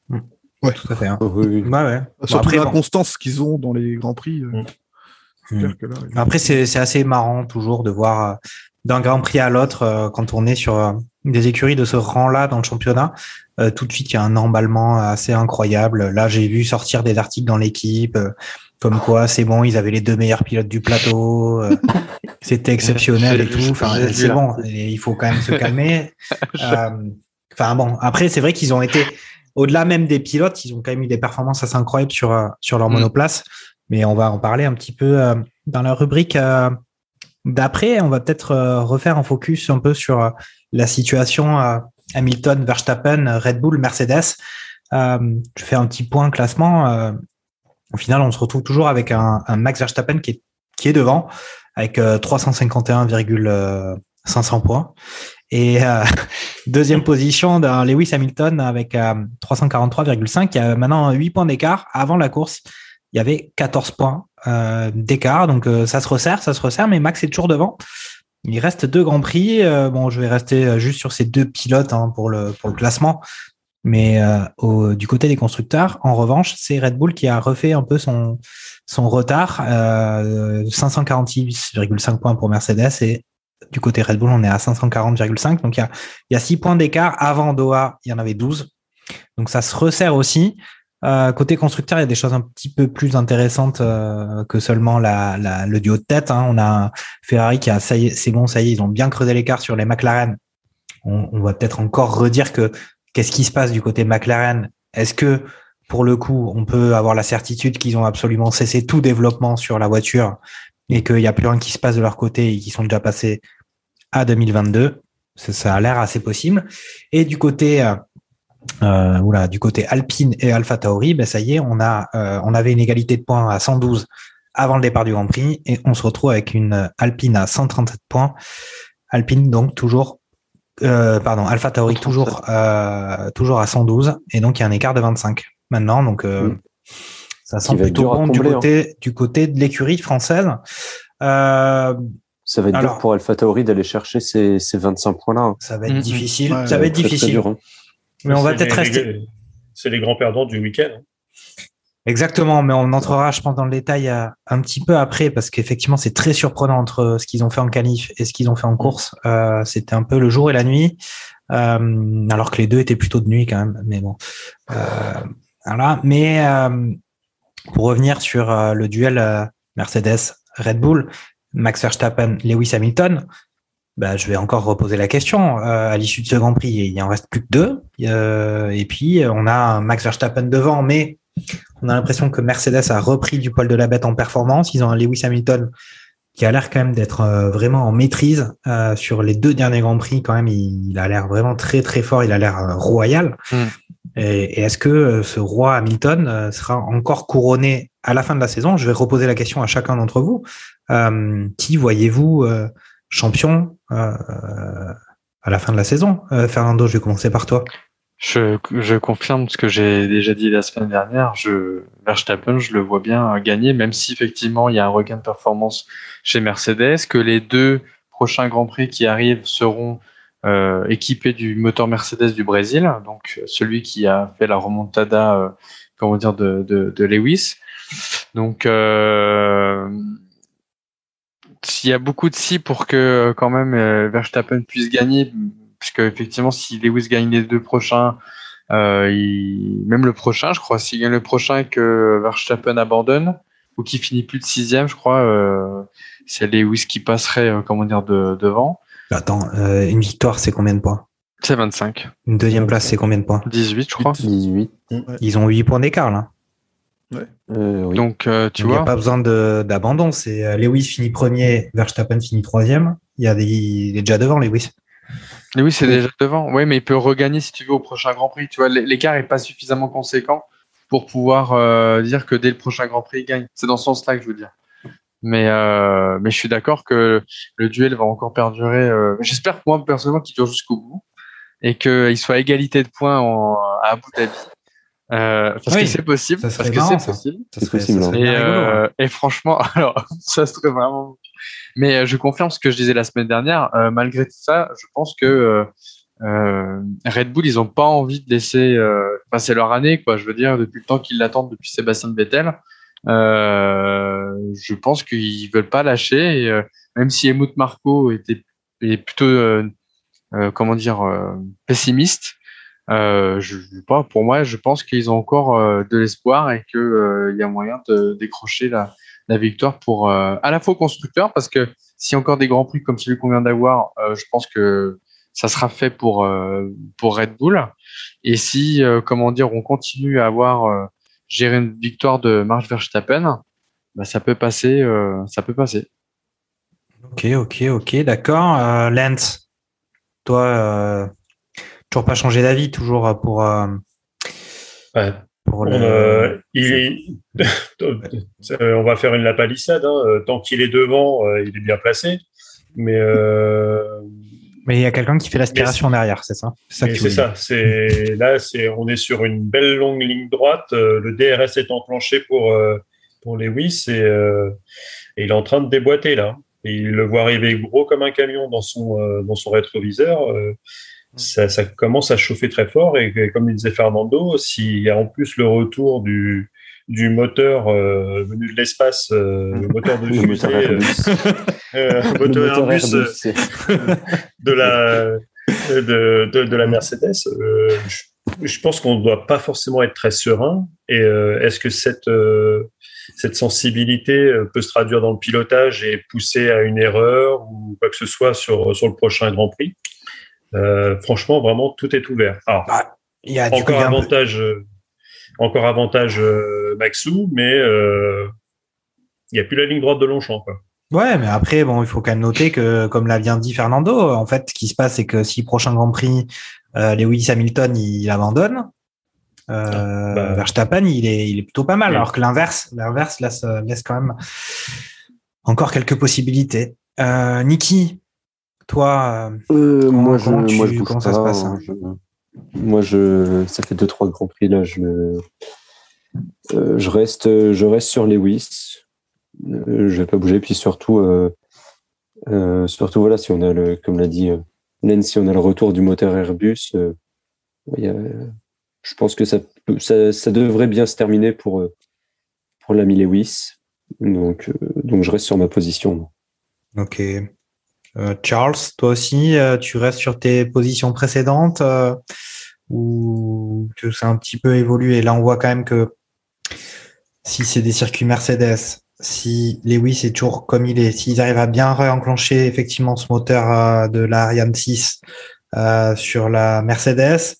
Tout à fait. hein. Oh, oui, oui. Ouais, ouais. Bon, Surtout après, bon. l'inconstance qu'ils ont dans les grands prix. euh, Mm. c'est Mm. clair que là, ils- Après, c'est assez marrant toujours de voir euh, d'un Grand Prix à l'autre euh, quand on est sur euh, des écuries de ce rang-là dans le championnat. euh, tout de suite, il y a un emballement assez incroyable. Là, j'ai vu sortir des articles dans l'équipe. Comme quoi, c'est bon, ils avaient les deux meilleurs pilotes du plateau. euh, C'était exceptionnel et tout. Enfin, c'est bon. et il faut quand même se calmer. Euh, Enfin bon, après, c'est vrai qu'ils ont été au-delà même des pilotes, ils ont quand même eu des performances assez incroyables sur euh, sur leur Mm. monoplace. Mais on va en parler un petit peu euh, dans la rubrique euh, d'après. On va peut-être euh, refaire un focus un peu sur euh, la situation euh, Hamilton, Verstappen, Red Bull, Mercedes. Euh, je fais un petit point classement. Euh, au final, on se retrouve toujours avec un, Max Verstappen qui est qui est devant avec euh, 351,500 points. Et euh, deuxième position d'un Lewis Hamilton avec euh, 343,5. Il y a maintenant 8 points d'écart. Avant la course, il y avait 14 points euh, d'écart. Donc euh, ça se resserre, ça se resserre, mais Max est toujours devant. Il reste deux grands prix. Euh, bon, je vais rester euh, juste sur ces deux pilotes hein, pour, le, pour le classement. Mais euh, au, du côté des constructeurs, en revanche, c'est Red Bull qui a refait un peu son, son retard. Euh, 546,5 points pour Mercedes et du côté Red Bull, on est à 540,5. Donc il y a, y a 6 points d'écart. Avant Doha, il y en avait 12. Donc ça se resserre aussi. Euh, côté constructeur, il y a des choses un petit peu plus intéressantes euh, que seulement la, la, le duo de tête. Hein. On a Ferrari qui a, ça y est, c'est bon, ça y est, ils ont bien creusé l'écart sur les McLaren. On, on va peut-être encore redire que qu'est-ce qui se passe du côté McLaren? Est-ce que pour le coup, on peut avoir la certitude qu'ils ont absolument cessé tout développement sur la voiture et qu'il n'y a plus rien qui se passe de leur côté et qu'ils sont déjà passés à 2022 Ça, a l'air assez possible. Et du côté euh, euh, oula, du côté Alpine et Alpha Tauri, ben ça y est, on a, euh, on avait une égalité de points à 112 avant le départ du Grand Prix et on se retrouve avec une Alpine à 137 points. Alpine donc toujours, euh, pardon, Alpha Tauri toujours, euh, toujours à 112 et donc il y a un écart de 25 maintenant. Donc euh, Mm. ça sent plutôt bon du hein. côté, du côté de l'écurie française. Euh, Ça va être Alors- dur pour Alpha Tauri d'aller chercher ces, ces 25 points-là. hein. ça va être Mm, mm. difficile. Ouais, ça va être Très, très difficile. dur, hein. Mais on va peut-être rester. C'est les grands perdants du week-end. Exactement, mais on entrera, je pense, dans le détail euh, un petit peu après, parce qu'effectivement, c'est très surprenant entre ce qu'ils ont fait en qualif et ce qu'ils ont fait en course. Euh, C'était un peu le jour et la nuit, euh, alors que les deux étaient plutôt de nuit quand même. Mais bon, euh, voilà. Mais euh, pour revenir sur euh, le duel euh, Mercedes-Red Bull, Max Verstappen, Lewis Hamilton, bah, je vais encore reposer la question. Euh, à l'issue de ce Grand Prix, il en reste plus que deux. Euh, et puis, on a Max Verstappen devant, mais On a l'impression que Mercedes a repris du poil de la bête en performance. Ils ont un Lewis Hamilton qui a l'air quand même d'être euh, vraiment en maîtrise euh, sur les deux derniers grands prix. Quand même, il, a l'air vraiment très très fort. Il a l'air euh, royal. Mm. Et, et est-ce que ce roi Hamilton sera encore couronné à la fin de la saison? Je vais reposer la question à chacun d'entre vous. qui voyez-vous champion à la fin de la saison? Fernando, je vais commencer par toi. Je, je confirme ce que j'ai déjà dit la semaine dernière. Je, Verstappen, je le vois bien gagner, même si effectivement il y a un regain de performance chez Mercedes, que les deux prochains Grands Prix qui arrivent seront euh, équipés du moteur Mercedes du Brésil, donc celui qui a fait la remontada, euh, comment dire, de, de, de Lewis. Donc, euh, il y a beaucoup de si pour que quand même euh, Verstappen puisse gagner, puisque effectivement, si Lewis gagne les deux prochains, euh, il... même le prochain, je crois, s'il gagne le prochain et que Verstappen abandonne ou qu'il finit plus de sixième, je crois, euh, c'est Lewis qui passerait, euh, comment dire, de, devant. Attends, euh, une victoire, c'est combien de points? C'est 25. Une deuxième place, c'est combien de points? 18, je crois. 18. Ils ont 8 points d'écart là. Euh, oui. Donc, euh, tu Il n'y a vois, pas besoin de- d'abandon. C'est euh, Lewis finit premier, Verstappen finit troisième. Il y a des, il est déjà devant Lewis. Lewis c'est déjà devant. Oui, mais il peut regagner si tu veux au prochain Grand Prix. Tu vois, l'écart est pas suffisamment conséquent pour pouvoir euh, dire que dès le prochain Grand Prix, il gagne. C'est dans ce sens-là que je veux dire. Mais, euh, mais je suis d'accord que le duel va encore perdurer. euh, J'espère moi, personnellement, qu'il dure jusqu'au bout et qu'il soit à égalité de points en, à Abu Dhabi. Euh, parce Oui, que c'est possible. ça Parce que c'est ça. possible. Ça serait, possible, ça hein. serait Et, bien rigolo, euh, ouais. et franchement, alors ça serait vraiment. Mais euh, je confirme ce que je disais la semaine dernière. euh, malgré tout ça, je pense que Red Bull, ils ont pas envie de laisser euh, passer leur année, quoi. Je veux dire, depuis le temps qu'ils l'attendent, depuis Sébastien Vettel, euh, je pense qu'ils veulent pas lâcher. Et, euh, même si Helmut Marco était est plutôt, euh, euh, comment dire, euh, pessimiste. Euh, je, pas, pour moi, je pense qu'ils ont encore euh, de l'espoir et que euh, y a moyen de décrocher la, victoire pour euh, à la fois constructeur, parce que a encore des grands prix comme celui qu'on vient d'avoir, je pense que ça sera fait pour Red Bull. Et si, comment dire, on continue à avoir géré une victoire de Max Verstappen, bah, ça peut passer, ça peut passer. Ok, ok, ok, d'accord. Lance, toi, toujours pas changé d'avis, toujours pour, euh, Ouais. pour On, le. euh, il est- Euh, on va faire une lapalissade. Hein. Euh, Tant qu'il est devant, euh, il est bien placé. Mais, euh, Mais il y a quelqu'un qui fait l'aspiration derrière, c'est ça? C'est ça c'est là, c'est on est sur une belle longue ligne droite. Euh, le DRS est enclenché pour euh, pour Lewis et, euh, et il est en train de déboîter là. Et il le voit arriver gros comme un camion dans son euh, dans son rétroviseur. Euh, ça, ça commence à chauffer très fort et, et comme il disait Fernando, s'il y a en plus le retour du du moteur euh, venu de l'espace, euh, le moteur de Le fusée, moteur euh, Airbus. euh, Le moteur Airbus, euh, de la de, de, de la Mercedes, euh, je, je pense qu'on ne doit pas forcément être très serein. Et euh, est-ce que cette euh, cette sensibilité peut se traduire dans le pilotage et pousser à une erreur ou quoi que ce soit sur sur le prochain Grand Prix? Euh, Franchement, vraiment, tout est ouvert. Alors, Il y a coup, encore y a un peu- avantage, euh, encore avantage euh, Maxou, mais il n'y a plus la ligne droite de Longchamp. Quoi. Ouais, mais après, bon, il faut quand même noter que, comme l'a bien dit Fernando, en fait, ce qui se passe, c'est que si prochain Grand Prix, euh, Lewis Hamilton, il abandonne, euh, bah. Verstappen, il est, il est plutôt pas mal, Oui. alors que l'inverse, l'inverse laisse, laisse quand même encore quelques possibilités. Euh, Niki, toi, euh, Euh, moi, je, comment tu- moi, je comment pas. ça se passe, hein, je- moi, je, ça fait deux, trois grands prix là. Je, euh, je reste, je reste sur Lewis. Euh, je vais pas bouger. Puis surtout, euh, euh, surtout voilà, si on a le, comme l'a dit Len, si on a le retour du moteur Airbus, y a- je pense que ça, ça, ça devrait bien se terminer pour pour l'ami Lewis. Donc, donc je reste sur ma position. ok. Euh, Charles, toi aussi, euh, tu restes sur tes positions précédentes euh, ou que ça un petit peu évolué? Là, on voit quand même que si c'est des circuits Mercedes, si Lewis est toujours comme il est, s'ils arrivent à bien réenclencher effectivement ce moteur euh, de la Ariane 6 euh, sur la Mercedes,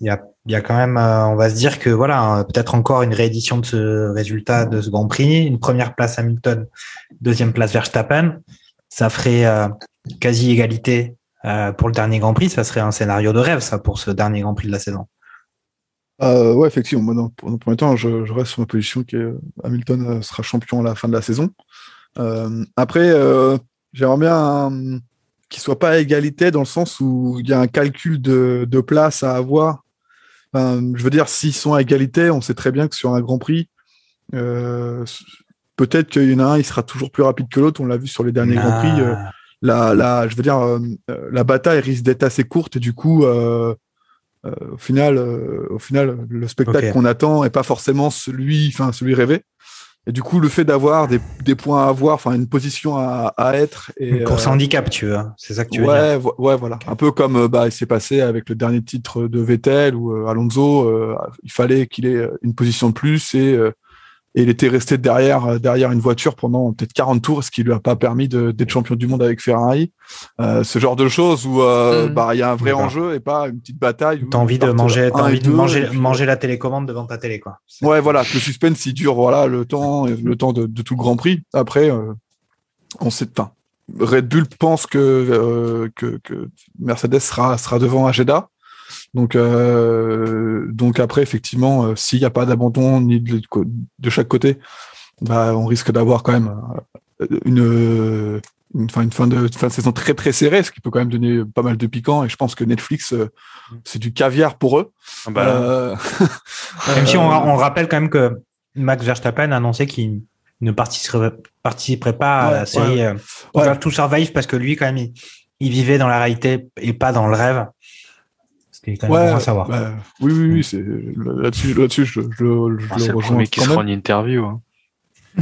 il y a, quand même, on va se dire que voilà, peut-être encore une réédition de ce résultat de ce Grand Prix, une première place Hamilton, deuxième place Verstappen, ça ferait euh, quasi égalité euh, pour le dernier Grand Prix. Ça serait un scénario de rêve, ça, pour ce dernier Grand Prix de la saison. Euh, ouais, effectivement. Moi, dans, le premier temps, je, reste sur ma position qui est Hamilton sera champion à la fin de la saison. Euh, après, j'aimerais bien qu'il soit pas à égalité dans le sens où il y a un calcul de, place à avoir je veux dire, s'ils sont à égalité, on sait très bien que sur un Grand Prix, euh, peut-être qu'il y en a un, il sera toujours plus rapide que l'autre. On l'a vu sur les derniers Grands Prix. Euh, la, la, je veux dire, euh, la bataille risque d'être assez courte et du coup, euh, euh, au final, au final, le spectacle okay. qu'on attend est pas forcément celui, enfin celui rêvé. Et du coup, le fait d'avoir des, des, points à avoir, enfin une position à, à être. Et, une course euh, handicap, tu veux. C'est ça que tu veux ouais, dire. Ouais, voilà. Un peu comme bah, il s'est passé avec le dernier titre de Vettel où euh, Alonso, euh, il fallait qu'il ait une position de plus et, et il était resté derrière, derrière une voiture pendant peut-être 40 tours, ce qui lui a pas permis d'être champion du monde avec Ferrari. ce genre de choses où il mmh. bah, y a un vrai enjeu et pas une petite bataille. T'as envie de manger, as envie de manger, puis... manger la télécommande devant ta télé, quoi. Ouais, voilà. Le suspense, il dure, voilà, le temps, le temps de, de tout le Grand Prix. Après, euh, on enfin, Red Bull pense que, euh, que, que, Mercedes sera, sera devant à Jeddah. Donc, euh, donc après, effectivement, euh, s'il n'y a pas d'abandon ni de, de, chaque côté, bah, on risque d'avoir quand même une, une, fin, une fin, de, fin de saison très très serrée, ce qui peut quand même donner pas mal de piquant. Et je pense que Netflix, euh, c'est du caviar pour eux. Bah, euh, même si on, on, rappelle quand même que Max Verstappen a annoncé qu'il ne participerait, participerait pas à la série ouais. euh, ouais. to Survive parce que lui, quand même, il, il, vivait dans la réalité et pas dans le rêve. Ce qui est quand même ouais, bon à savoir. Bah, oui, oui, oui, c'est là-dessus, là-dessus, je, je, je, ah, le rejoins. qui sera en interview. Hein.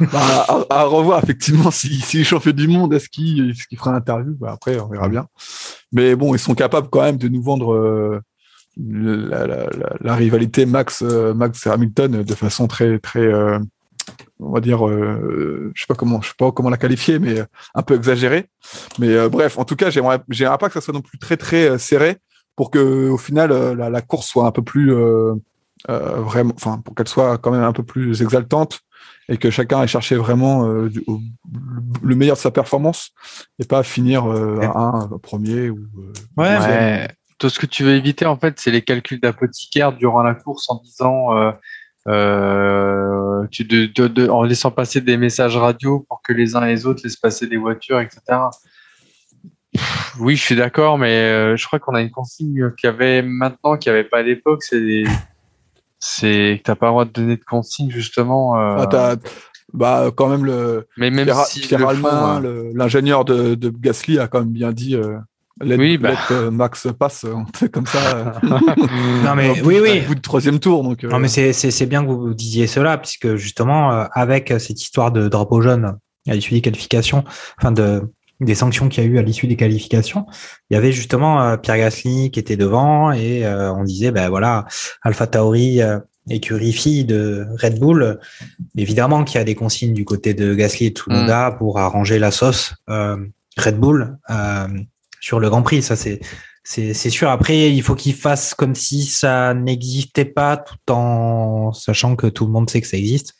bah, à, à, revoir effectivement si, si est champion du monde est-ce qu'il est qu fera l'interview? Bah, après on verra bien mais bon ils sont capables quand même de nous vendre euh, la, la, la, la, rivalité Max euh, Max Hamilton de façon très très euh, on va dire je sais pas comment je sais pas comment la qualifier mais un peu exagérée mais bref en tout cas j'aimerais j'aimerais pas que ça soit non plus très très serré pour que au final la, course soit un peu plus vraiment enfin pour qu'elle soit quand même un peu plus exaltante et que chacun ait cherché vraiment euh, du, au, le meilleur de sa performance et pas finir euh, à un, premier ou euh, ouais, ouais. tout ce que tu veux éviter en fait c'est les calculs d'apothicaire durant la course en disant euh, tu de, de, de, en laissant passer des messages radio pour que les uns et les autres laissent passer des voitures etc oui, je suis d'accord, mais je crois qu'on a une consigne qu'il y avait maintenant, qu'il n'y avait pas à l'époque, c'est des, c'est que t'as pas le droit de donner de consignes justement. Euh... Ah, bah quand même le. Mais même Pierre, si Pierre Allemagne, ouais. l'ingénieur de, de, Gasly a quand même bien dit. Euh, let, oui, bah. let, euh, Max passe, comme ça. non mais oui, oui. Au bout du troisième tour, donc. Non mais c'est c'est bien que vous disiez cela puisque justement euh, avec cette histoire de drapeau jaune à l'issue des qualifications, enfin de des sanctions qu'il y a eu à l'issue des qualifications, il y avait justement euh, Pierre Gasly qui était devant et euh, on disait ben voilà Alpha Tauri euh, écurie fille de Red Bull, évidemment qu'il y a des consignes du côté de Gasly et Tsunoda mmh. pour arranger la sauce Red Bull sur le Grand Prix, ça c'est c'est sûr. Après, il faut qu'ils fassent comme si ça n'existait pas, tout en sachant que tout le monde sait que ça existe.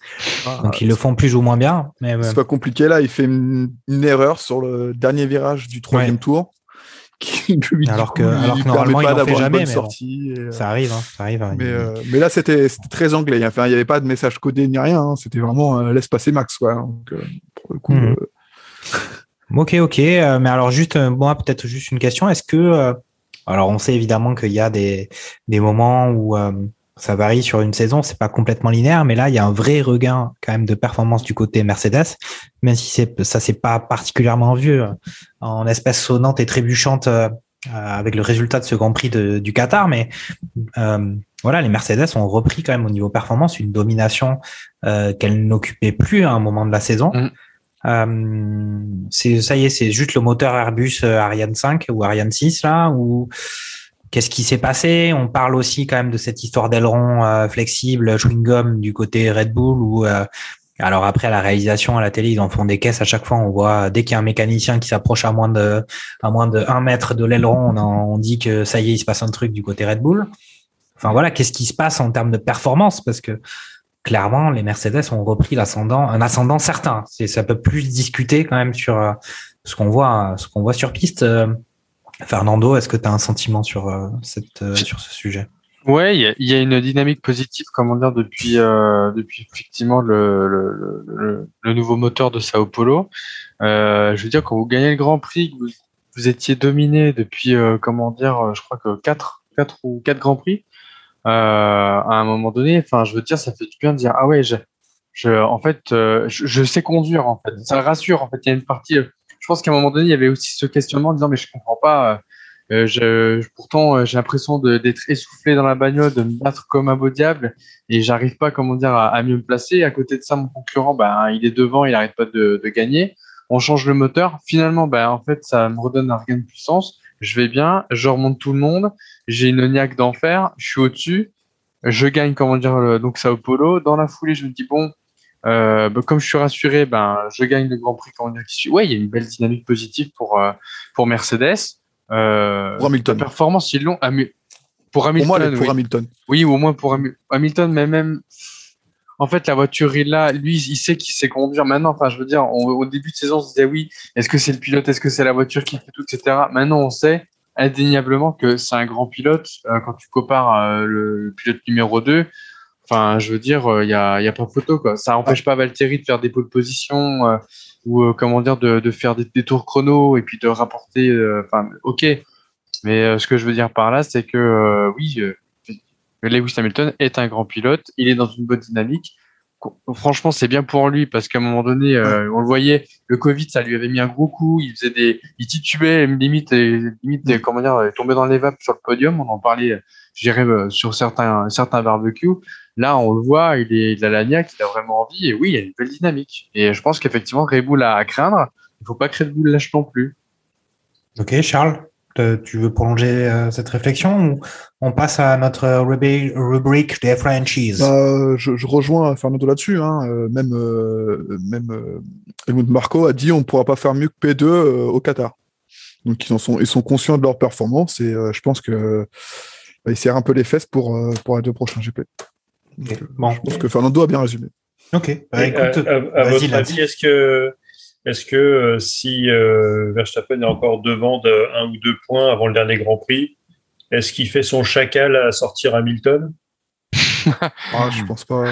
Ah, Donc ils le font plus ou moins bien. Mais c'est pas compliqué là. Il fait une, une, erreur sur le dernier virage du troisième ouais. tour. Qui lui, alors que, alors que normalement, il n'en fait jamais. Mais sortie bon, et, ça arrive, hein, ça arrive. Hein, mais, euh, mais, là, c'était très anglais. Enfin, il n'y avait pas de message codé ni rien. Hein. C'était vraiment euh, laisse passer Max. Quoi. Donc, euh, pour le coup. Mmh. Ok, ok. mais alors, juste, moi, peut-être juste une question. Est-ce que alors, on sait évidemment qu'il y a des, des moments où euh, ça varie sur une saison, c'est pas complètement linéaire, mais là, il y a un vrai regain quand même de performance du côté Mercedes, même si ça c'est pas particulièrement vieux en espèce sonnante et trébuchante euh, avec le résultat de ce Grand Prix du Qatar, mais euh, voilà, les Mercedes ont repris quand même au niveau performance une domination euh, qu'elles n'occupaient plus à un moment de la saison. Mmh. Euh, c'est ça y est, c'est juste le moteur Airbus euh, Ariane 5 ou Ariane 6 là ou qu'est-ce qui s'est passé? On parle aussi quand même de cette histoire d'aileron euh, flexible chewing gum du côté Red Bull ou euh, alors après à la réalisation à la télé ils en font des caisses à chaque fois. On voit dès qu'il y a un mécanicien qui s'approche à moins de à moins de 1 mètre de l'aileron on, on dit que ça y est il se passe un truc du côté Red Bull. Enfin voilà, qu'est-ce qui se passe en termes de performance? Parce que clairement, les Mercedes ont repris l'ascendant, un ascendant certain. C'est, ça peut plus discuter quand même sur euh, ce qu'on voit, ce qu'on voit sur piste. Euh, Fernando, est-ce que tu as un sentiment sur cette, sur ce sujet? Ouais, il y, y, a une dynamique positive, comment dire, depuis euh, depuis effectivement le, le, le, le, nouveau moteur de Sao Paulo. Euh, je veux dire, quand vous gagnez le Grand Prix, vous, vous étiez dominé depuis euh, comment dire, je crois que quatre quatre ou quatre Grands Prix. Euh, à un moment donné, enfin, je veux dire, ça fait du bien de dire ah ouais, je, je en fait, je, je, sais conduire en fait. Ça rassure en fait. Il y a une partie. Je pense qu'à un moment donné, il y avait aussi ce questionnement en disant mais je comprends pas euh, je, pourtant, euh, j'ai l'impression d'être essoufflé dans la bagnole, de me battre comme un beau diable, et j'arrive pas, comment dire, à, mieux me placer. À côté de ça, mon concurrent, ben, il est devant, il n'arrête pas de, de, gagner. On change le moteur. Finalement, ben, en fait, ça me redonne un regain de puissance. Je vais bien, je remonte tout le monde. J'ai une niaque d'enfer. Je suis au-dessus. Je gagne, comment dire, le, donc Sao Paulo. Dans la foulée, je me dis bon, euh, ben, comme je suis rassuré, ben, je gagne le Grand Prix. Comment dire, ouais, il y a une belle dynamique positive pour euh, pour Mercedes. Euh, pour Hamilton. Performance, ils l'ont. Pour Hamilton. Pour moi, pour oui. Hamilton. Oui, au moins pour Hamilton, mais même. En fait, la voiture, il là, lui, il sait qu'il sait conduire maintenant. Enfin, je veux dire, au début de saison, on se disait oui, est-ce que c'est le pilote, est-ce que c'est la voiture qui fait tout, etc. Maintenant, on sait indéniablement que c'est un grand pilote. Euh, quand tu compares euh, le pilote numéro 2, enfin, je veux dire, il n'y a, y a pas photo, quoi. Ça n'empêche pas Valtteri de faire des pôles position ou euh, comment dire de, faire des, des, tours chrono et puis de rapporter euh, enfin ok mais euh, ce que je veux dire par là c'est que oui Lewis Hamilton est un grand pilote il est dans une bonne dynamique franchement c'est bien pour lui parce qu'à un moment donné on le voyait le Covid ça lui avait mis un gros coup il faisait des il titubait limite limite comment dire tombait dans les vapes sur le podium on en parlait je dirais sur certains certains barbecues Là, on le voit, il, est, il a la niaque, il a vraiment envie. Et oui, il y a une belle dynamique. Et je pense qu'effectivement, Red Bull a à craindre. Il ne faut pas que Red Bull lâche non plus. Ok, Charles, tu veux prolonger euh, cette réflexion ou on passe à notre rubrique des franchises? Euh, je, je, rejoins Fernando là-dessus. Hein. Euh, même euh, même euh, Helmut Marco a dit on ne pourra pas faire mieux que P2 euh, au Qatar. Donc ils en sont ils sont conscients de leur performance et je pense que bah, ils serrent un peu les fesses pour pour les deux prochains GP. Okay. Bon. Je pense que Fernando a bien résumé. Ok. Bah, écoute, à, à, à votre avis, est-ce que, est-ce que euh, si euh, Verstappen est encore devant de un ou deux points avant le dernier Grand Prix, est-ce qu'il fait son chacal à sortir Hamilton? Ah, Je pense pas.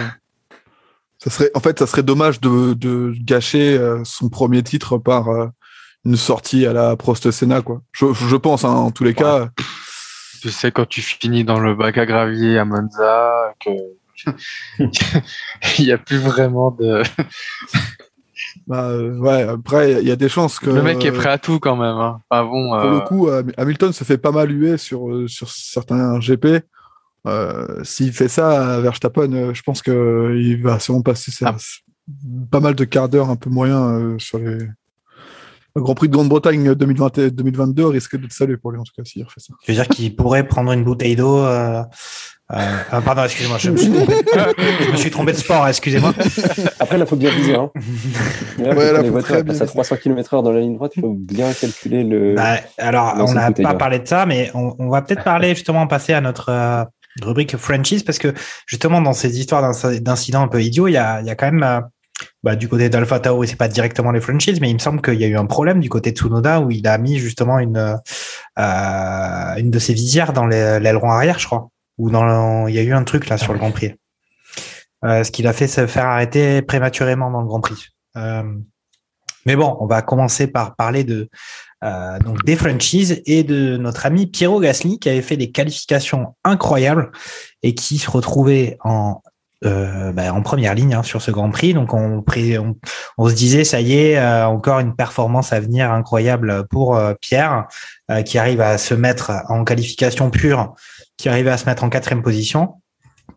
Ça serait, en fait, ça serait dommage de, de gâcher euh, son premier titre par euh, une sortie à la Prost Senna, quoi. Je, je pense, hein, en tous les ouais. cas. Tu sais, quand tu finis dans le bac à gravier à Monza, que il n'y a plus vraiment de. Bah, euh, ouais, après, il y a des chances que. Le mec est prêt à tout quand même. Hein. Enfin, bon, pour euh... le coup, Hamilton se fait pas mal huer sur, euh, sur certains GP. Euh, S'il fait ça à Verstappen, je pense qu'il va sûrement passer ça, ah. pas mal de quarts d'heure un peu moyen sur les. Le Grand Prix de Grande-Bretagne 2022 risque d'être salué pour lui, en tout cas, s'il refait ça. Tu veux dire qu'il pourrait prendre une bouteille d'eau euh, euh, ah, pardon, excusez-moi, je, me suis trompé, je me suis trompé de sport, excusez-moi. Après, il faut bien viser. Hein. Là, ouais, là, les voitures passent à 300 km/h dans la ligne droite, il faut bien calculer le. Bah, alors, on n'a pas parlé de ça, mais on, on va peut-être parler justement, passer à notre euh, rubrique franchise, parce que justement, dans ces histoires d'incidents un peu idiots, il y a, il y a quand même. Euh, bah, du côté d'Alpha Tauri, c'est pas directement les franchises, mais il me semble qu'il y a eu un problème du côté de Tsunoda où il a mis justement une, euh, une de ses visières dans l'aileron arrière, je crois ou dans le... il y a eu un truc là sur le Grand Prix. Euh, ce qu'il a fait se faire arrêter prématurément dans le Grand Prix. Euh, mais bon, on va commencer par parler de euh, donc des franchises et de notre ami Piero Gasly qui avait fait des qualifications incroyables et qui se retrouvait en euh, bah, en première ligne hein, sur ce Grand Prix. Donc on, on, on se disait ça y est, euh, encore une performance à venir incroyable pour euh, Pierre qui arrive à se mettre en qualification pure qui arrivait à se mettre en quatrième position.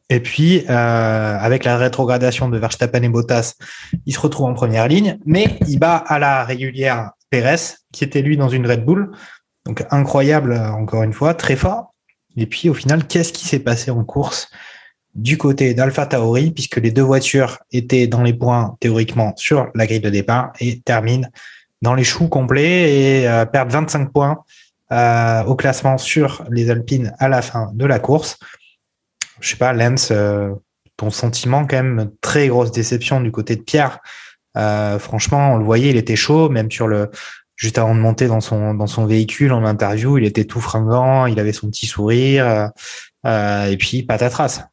Et puis, euh, avec la rétrogradation de Verstappen et Bottas, il se retrouve en première ligne, mais il bat à la régulière Pérez, qui était lui dans une Red Bull. Donc incroyable, encore une fois, très fort. Et puis au final, qu'est-ce qui s'est passé en course du côté d'Alpha Tauri, puisque les deux voitures étaient dans les points théoriquement sur la grille de départ et terminent dans les choux complets et euh, perdent 25 points euh, au classement sur les Alpines à la fin de la course. je sais pas, Lens, euh, ton sentiment quand même, très grosse déception du côté de Pierre. Euh, franchement, on le voyait, il était chaud, même sur le juste avant de monter dans son dans son véhicule en interview, il était tout fringant, il avait son petit sourire, et puis patatras.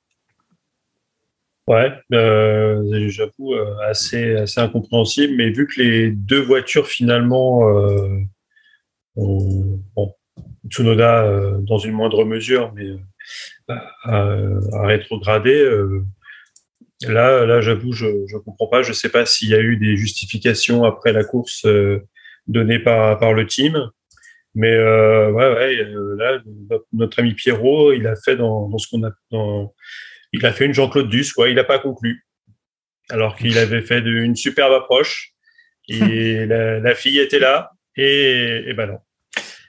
Ouais, j'avoue assez assez incompréhensible, mais vu que les deux voitures finalement ont, bon, Tsunoda dans une moindre mesure, mais à, rétrograder. Euh, là, là, j'avoue, je ne comprends pas. Je ne sais pas s'il y a eu des justifications après la course euh, données par, par le team. Mais euh, ouais, ouais, là, notre, ami Pierrot, il a fait dans, dans ce qu'on a, dans, il a fait une Jean-Claude Duss. Il n'a pas conclu, alors qu'il avait fait une superbe approche. Et la, fille était là, et, et ben non.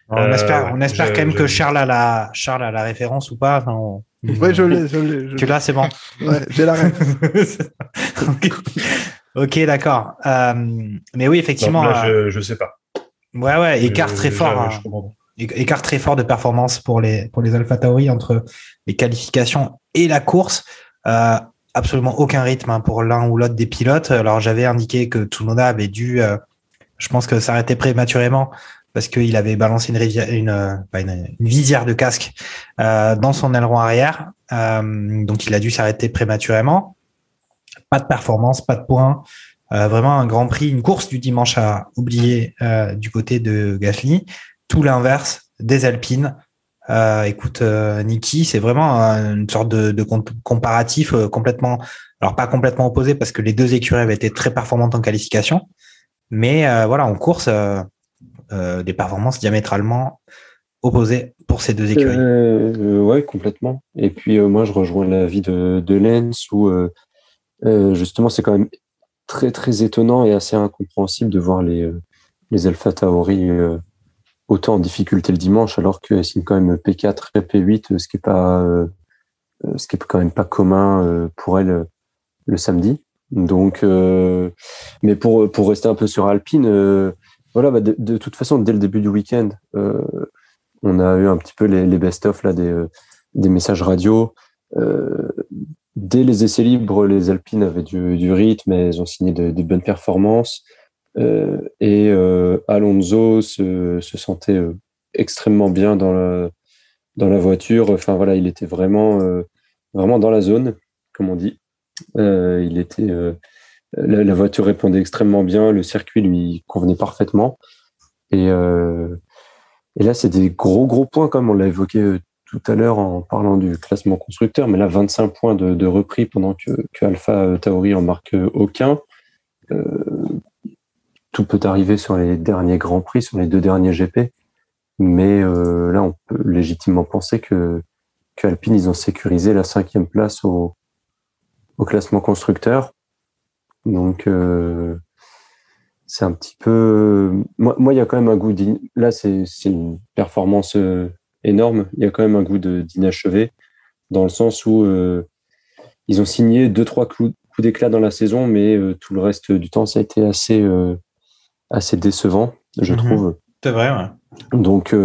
On espère, on espère quand même que Charles a la, Charles a la référence ou pas. Enfin, Oui, je l'ai, je l'ai. Tu l'as, c'est bon. ouais, j'ai la ref. ok, d'accord. Euh, mais oui, effectivement. là, je, je sais pas. Ouais, ouais, écart très fort. Hein. écart très fort de performance pour les pour les Alpha Tauri entre les qualifications et la course. Euh, absolument aucun rythme hein, pour l'un ou l'autre des pilotes. Alors j'avais indiqué que Tsunoda avait dû, euh, je pense que s'arrêter prématurément parce qu'il avait balancé une, euh, visière de casque euh, dans son aileron arrière. Euh, donc il a dû s'arrêter prématurément. Pas de performance, pas de points. Vraiment un grand prix, une course du dimanche à oublier du côté de Gasly. Tout l'inverse des Alpines. écoute, Niki, c'est vraiment une sorte de, de comparatif complètement, alors pas complètement opposé parce que les deux écuries avaient été très performantes en qualification, mais voilà en course euh, des performances diamétralement opposées pour ces deux écuries. Euh, euh ouais, complètement. Et puis moi, je rejoins l'avis de, de Lens où justement c'est quand même très très étonnant et assez incompréhensible de voir les, les Alpha Tauri autant en difficulté le dimanche alors que signe quand même P4 et P8, ce qui est pas ce qui est quand même pas commun pour elle le samedi. Donc, mais pour pour rester un peu sur Alpine, voilà, bah, de, toute façon, dès le début du week-end, euh, on a eu un petit peu les, best-of là des, euh, messages radio. Euh, dès les essais libres, les Alpines avaient du, rythme, elles ont signé des bonnes performances. et Alonso se, sentait extrêmement bien dans la, dans la voiture. Enfin voilà, il était vraiment, vraiment dans la zone, comme on dit. il était la, voiture répondait extrêmement bien, le circuit lui convenait parfaitement. Et, euh, là, c'est des gros, gros points, comme on l'a évoqué euh, tout à l'heure en parlant du classement constructeur. Mais là, 25 points de, repris pendant que, Alpha Tauri en marque aucun. Euh, tout peut arriver sur les derniers Grands Prix, sur les deux derniers GP. Mais euh, là, on peut légitimement penser que, Alpine, ils ont sécurisé la cinquième place au classement constructeur. Donc, euh, c'est un petit peu. Moi, il y a quand même un goût. Là, c'est une performance euh, énorme. Il y a quand même un goût d'inachevé, dans le sens où euh, ils ont signé deux, trois coups, d'éclat dans la saison, mais tout le reste du temps, ça a été assez, assez décevant, je mhm. trouve. C'est vrai, ouais. Donc,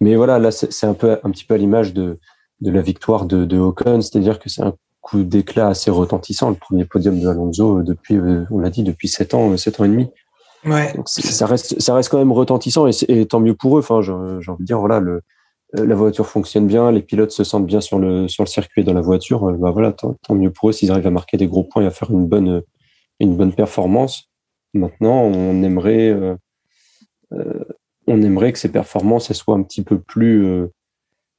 mais voilà, là, c'est un peu un petit peu à l'image de, de la victoire de, de Ocon, c'est-à-dire que c'est un coup d'éclat assez retentissant, le premier podium de Alonso euh, depuis, euh, on l'a dit, depuis 7 ans, 7 ans et demi. Ouais. ça reste, ça reste quand même retentissant et, tant mieux pour eux. Enfin, j'ai envie de dire, voilà, le, euh, la voiture fonctionne bien, les pilotes se sentent bien sur le, sur le circuit et dans la voiture. Bah voilà, tant, mieux pour eux s'ils arrivent à marquer des gros points et à faire une bonne, une bonne performance. Maintenant, on aimerait, on aimerait que ces performances elles soient un petit peu plus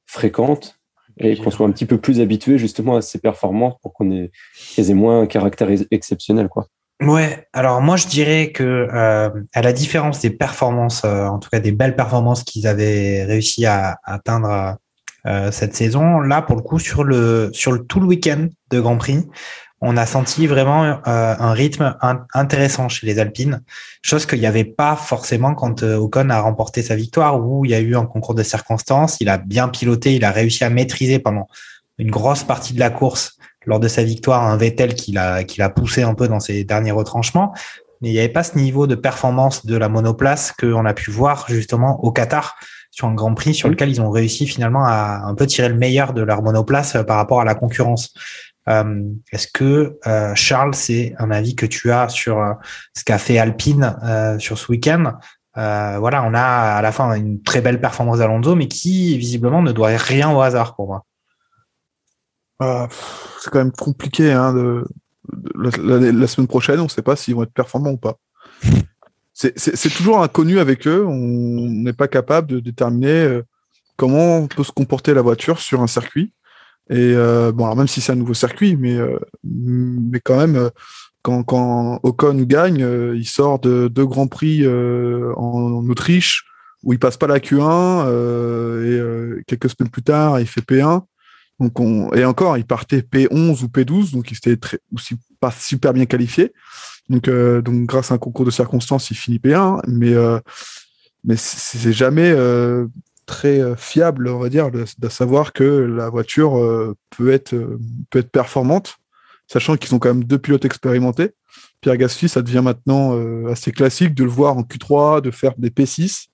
fréquentes et qu'on soit un petit peu plus habitué justement à ces performances pour qu'on ait, qu'elles aient moins un caractère exceptionnel, quoi. Ouais, alors moi je dirais que euh, à la différence des performances, euh, en tout cas des belles performances qu'ils avaient réussi à, atteindre euh, cette saison, là pour le coup sur le sur le tout le week-end de Grand Prix, on a senti vraiment euh, un rythme intéressant chez les Alpines, chose qu'il n'y avait pas forcément quand euh, Ocon a remporté sa victoire, où il y a eu un concours de circonstances, il a bien piloté, il a réussi à maîtriser pendant une grosse partie de la course lors de sa victoire un Vettel qui l'a qui l'a poussé un peu dans ses derniers retranchements, mais il n'y avait pas ce niveau de performance de la monoplace qu'on a pu voir justement au Qatar sur un Grand Prix sur lequel ils ont réussi finalement à un peu tirer le meilleur de leur monoplace par rapport à la concurrence. Est-ce que Charles, c'est un avis que tu as sur ce qu'a fait Alpine sur ce week-end? Voilà, on a à la fin une très belle performance d'Alonso, mais qui visiblement ne doit rien au hasard pour moi. Ah, c'est quand même compliqué. Hein, de, la, semaine prochaine, on ne sait pas s'ils vont être performants ou pas. C'est toujours inconnu avec eux. On n'est pas capable de déterminer euh, comment peut se comporter la voiture sur un circuit. Et euh, bon, alors même si c'est un nouveau circuit, mais, euh, mais quand même, quand, quand Ocon gagne, il sort de deux grands prix en, Autriche où il passe pas la Q1 et quelques semaines plus tard, il fait P1 et encore, il partait P11 ou P12, donc il s'était aussi pas super bien qualifié. Donc, euh, donc grâce à un concours de circonstances, il finit P1, mais euh, mais c'est jamais euh, très fiable, on va dire, de, savoir que la voiture peut être peut être performante, sachant qu'ils sont quand même deux pilotes expérimentés. Pierre Gasly, ça devient maintenant assez classique de le voir en Q3, de faire des P6.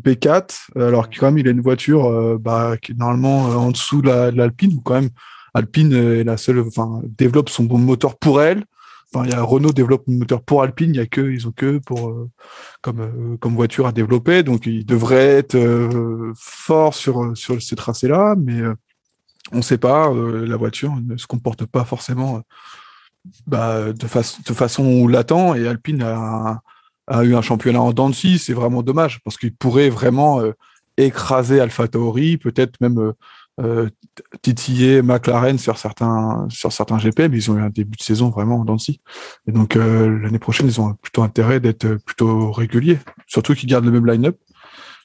P4, alors quand même il a une voiture euh, bah, qui est normalement euh, en dessous de l'Alpine, ou quand même Alpine est la seule, enfin, développe son bon moteur pour elle. Enfin, il y a Renault développe un moteur pour Alpine, il y a que ils ont que pour euh, comme comme voiture à développer, donc ils devraient être forts sur sur ces tracés-là, mais on ne sait pas. la voiture ne se comporte pas forcément bah, de, façon de façon où l'attend, et Alpine a a eu un championnat en dents c'est vraiment dommage parce qu'il pourrait vraiment euh, écraser Alpha Tauri, peut-être même euh, euh, titiller McLaren sur certains sur certains GP, mais ils ont eu un début de saison vraiment en dents Et donc l'année prochaine, ils ont plutôt intérêt d'être plutôt réguliers, surtout qu'ils gardent le même line-up.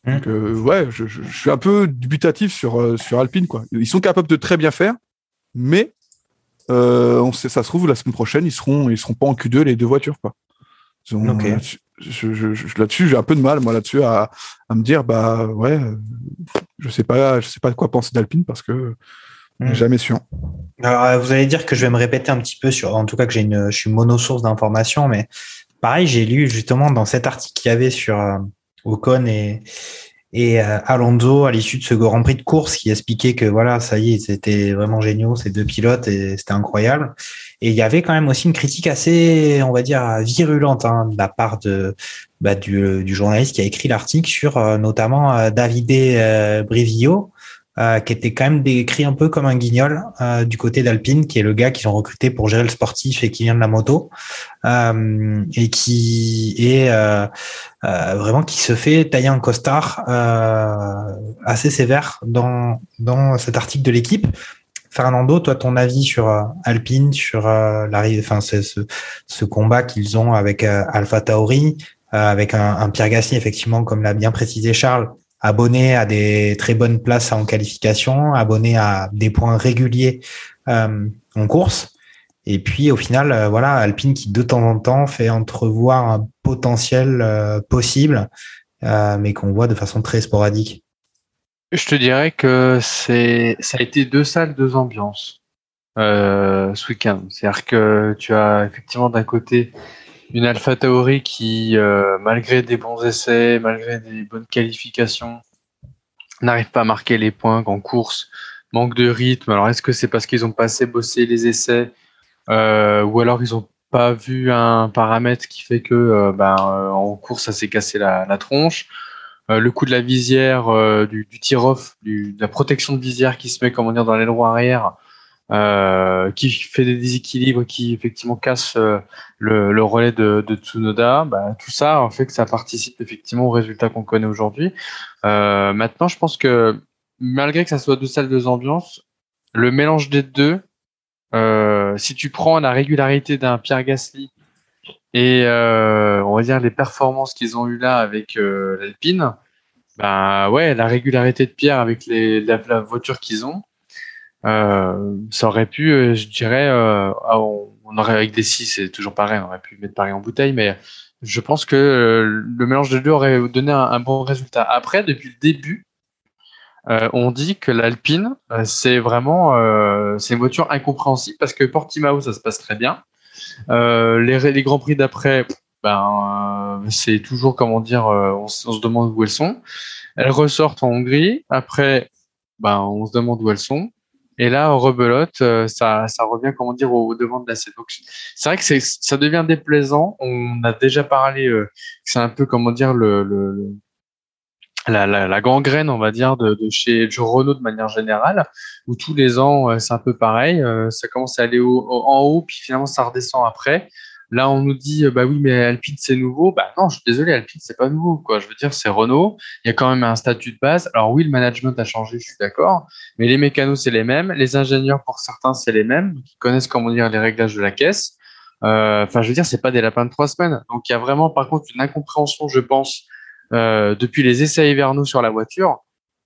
Mmh. Donc ouais, je, suis un peu dubitatif sur sur Alpine quoi. Ils sont capables de très bien faire, mais on sait, ça se trouve la semaine prochaine, ils seront ils seront pas en Q2 les deux voitures quoi je, là-dessus, j'ai un peu de mal, moi, là-dessus, à, à, me dire, bah ouais, je sais pas, je sais pas de quoi penser d'Alpine parce que hmm. jamais sûr. Alors, euh, vous allez dire que je vais me répéter un petit peu sur, en tout cas que j'ai une, je suis monosource d'informations, mais pareil, j'ai lu justement dans cet article qu'il y avait sur euh, Ocon et et euh, Alonso à l'issue de ce Grand Prix de course qui expliquait que voilà, ça y est, c'était vraiment géniaux ces deux pilotes et c'était incroyable. Et il y avait quand même aussi une critique assez, on va dire, virulente hein, de la part de, bah, du, du, journaliste qui a écrit l'article sur euh, notamment euh, Davide euh, Brivio, euh, qui était quand même décrit un peu comme un guignol euh, du côté d'Alpine, qui est le gars qu'ils ont recruté pour gérer le sportif et qui vient de la moto, euh, et qui est vraiment qui se fait tailler un costard assez sévère dans dans cet article de l'équipe. Fernando, toi, ton avis sur euh, Alpine, sur euh, l'arrivée, enfin, ce, ce, combat qu'ils ont avec euh, Alpha Tauri, avec un, Pierre Gasly, effectivement, comme l'a bien précisé Charles, abonné à des très bonnes places en qualification, abonné à des points réguliers en course. Et puis au final, voilà, Alpine qui de temps en temps fait entrevoir un potentiel possible, mais qu'on voit de façon très sporadique. Je te dirais que c'est ça a été deux salles, deux ambiances euh, ce week-end. C'est-à-dire que tu as effectivement d'un côté une Alpha Tauri qui, euh, malgré des bons essais, malgré des bonnes qualifications, n'arrive pas à marquer les points en course, manque de rythme. Alors est-ce que c'est parce qu'ils ont pas assez bossé les essais euh, ou alors ils ont pas vu un paramètre qui fait que ben, en course ça s'est cassé la, la tronche? Euh, le coup de la visière, euh, du, du tir-off, de la protection de visière qui se met, comment dire, dans l'aileron arrière, euh, qui fait des déséquilibres, qui effectivement casse le, le, relais de, de Tsunoda. Bah, tout ça en fait que ça participe effectivement au résultat qu'on connaît aujourd'hui. maintenant, je pense que malgré que ça soit deux salles, deux ambiances, le mélange des deux, si tu prends la régularité d'un Pierre Gasly et euh, on va dire les performances qu'ils ont eu là avec euh, l'Alpine, bah ouais, la régularité de Pierre avec les, la, voiture qu'ils ont, euh, ça aurait pu, euh, je dirais, euh, ah, on, aurait avec des 6, c'est toujours pareil, on aurait pu mettre pareil en bouteille, mais je pense que euh, le mélange des deux aurait donné un, bon résultat. Après, depuis le début, on dit que l'Alpine, c'est vraiment, c'est une voiture incompréhensible parce que Portimao, ça se passe très bien. Euh, les, Grands Prix d'après, ben, euh, c'est toujours, comment dire, euh, on, on se demande où elles sont. Elles ressortent en Hongrie. Après, ben, on se demande où elles sont. Et là, rebelote, euh, ça, ça revient, comment dire, au, au devant de la scène. Donc, c'est vrai que ça devient déplaisant. On a déjà parlé euh, c'est un peu, comment dire, le- la, la, la gangrène, on va dire, de, de chez Joe Renault de manière générale, où tous les ans, euh, c'est un peu pareil. euh, ça commence à aller au- au- en haut, puis finalement, ça redescend après. Là, on nous dit, euh, bah oui, mais Alpine, c'est nouveau. Bah non, je suis désolé, Alpine, c'est pas nouveau, quoi. Je veux dire, c'est Renault. Il y a quand même un statut de base. Alors oui, le management a changé, je suis d'accord. Mais les mécanos, c'est les mêmes. Les ingénieurs, pour certains, c'est les mêmes, qui connaissent, comment dire, les réglages de la caisse. Enfin, je veux dire, c'est pas des lapins de trois semaines. Donc, il y a vraiment, par contre, une incompréhension, je pense, euh, depuis les essais hivernaux sur la voiture.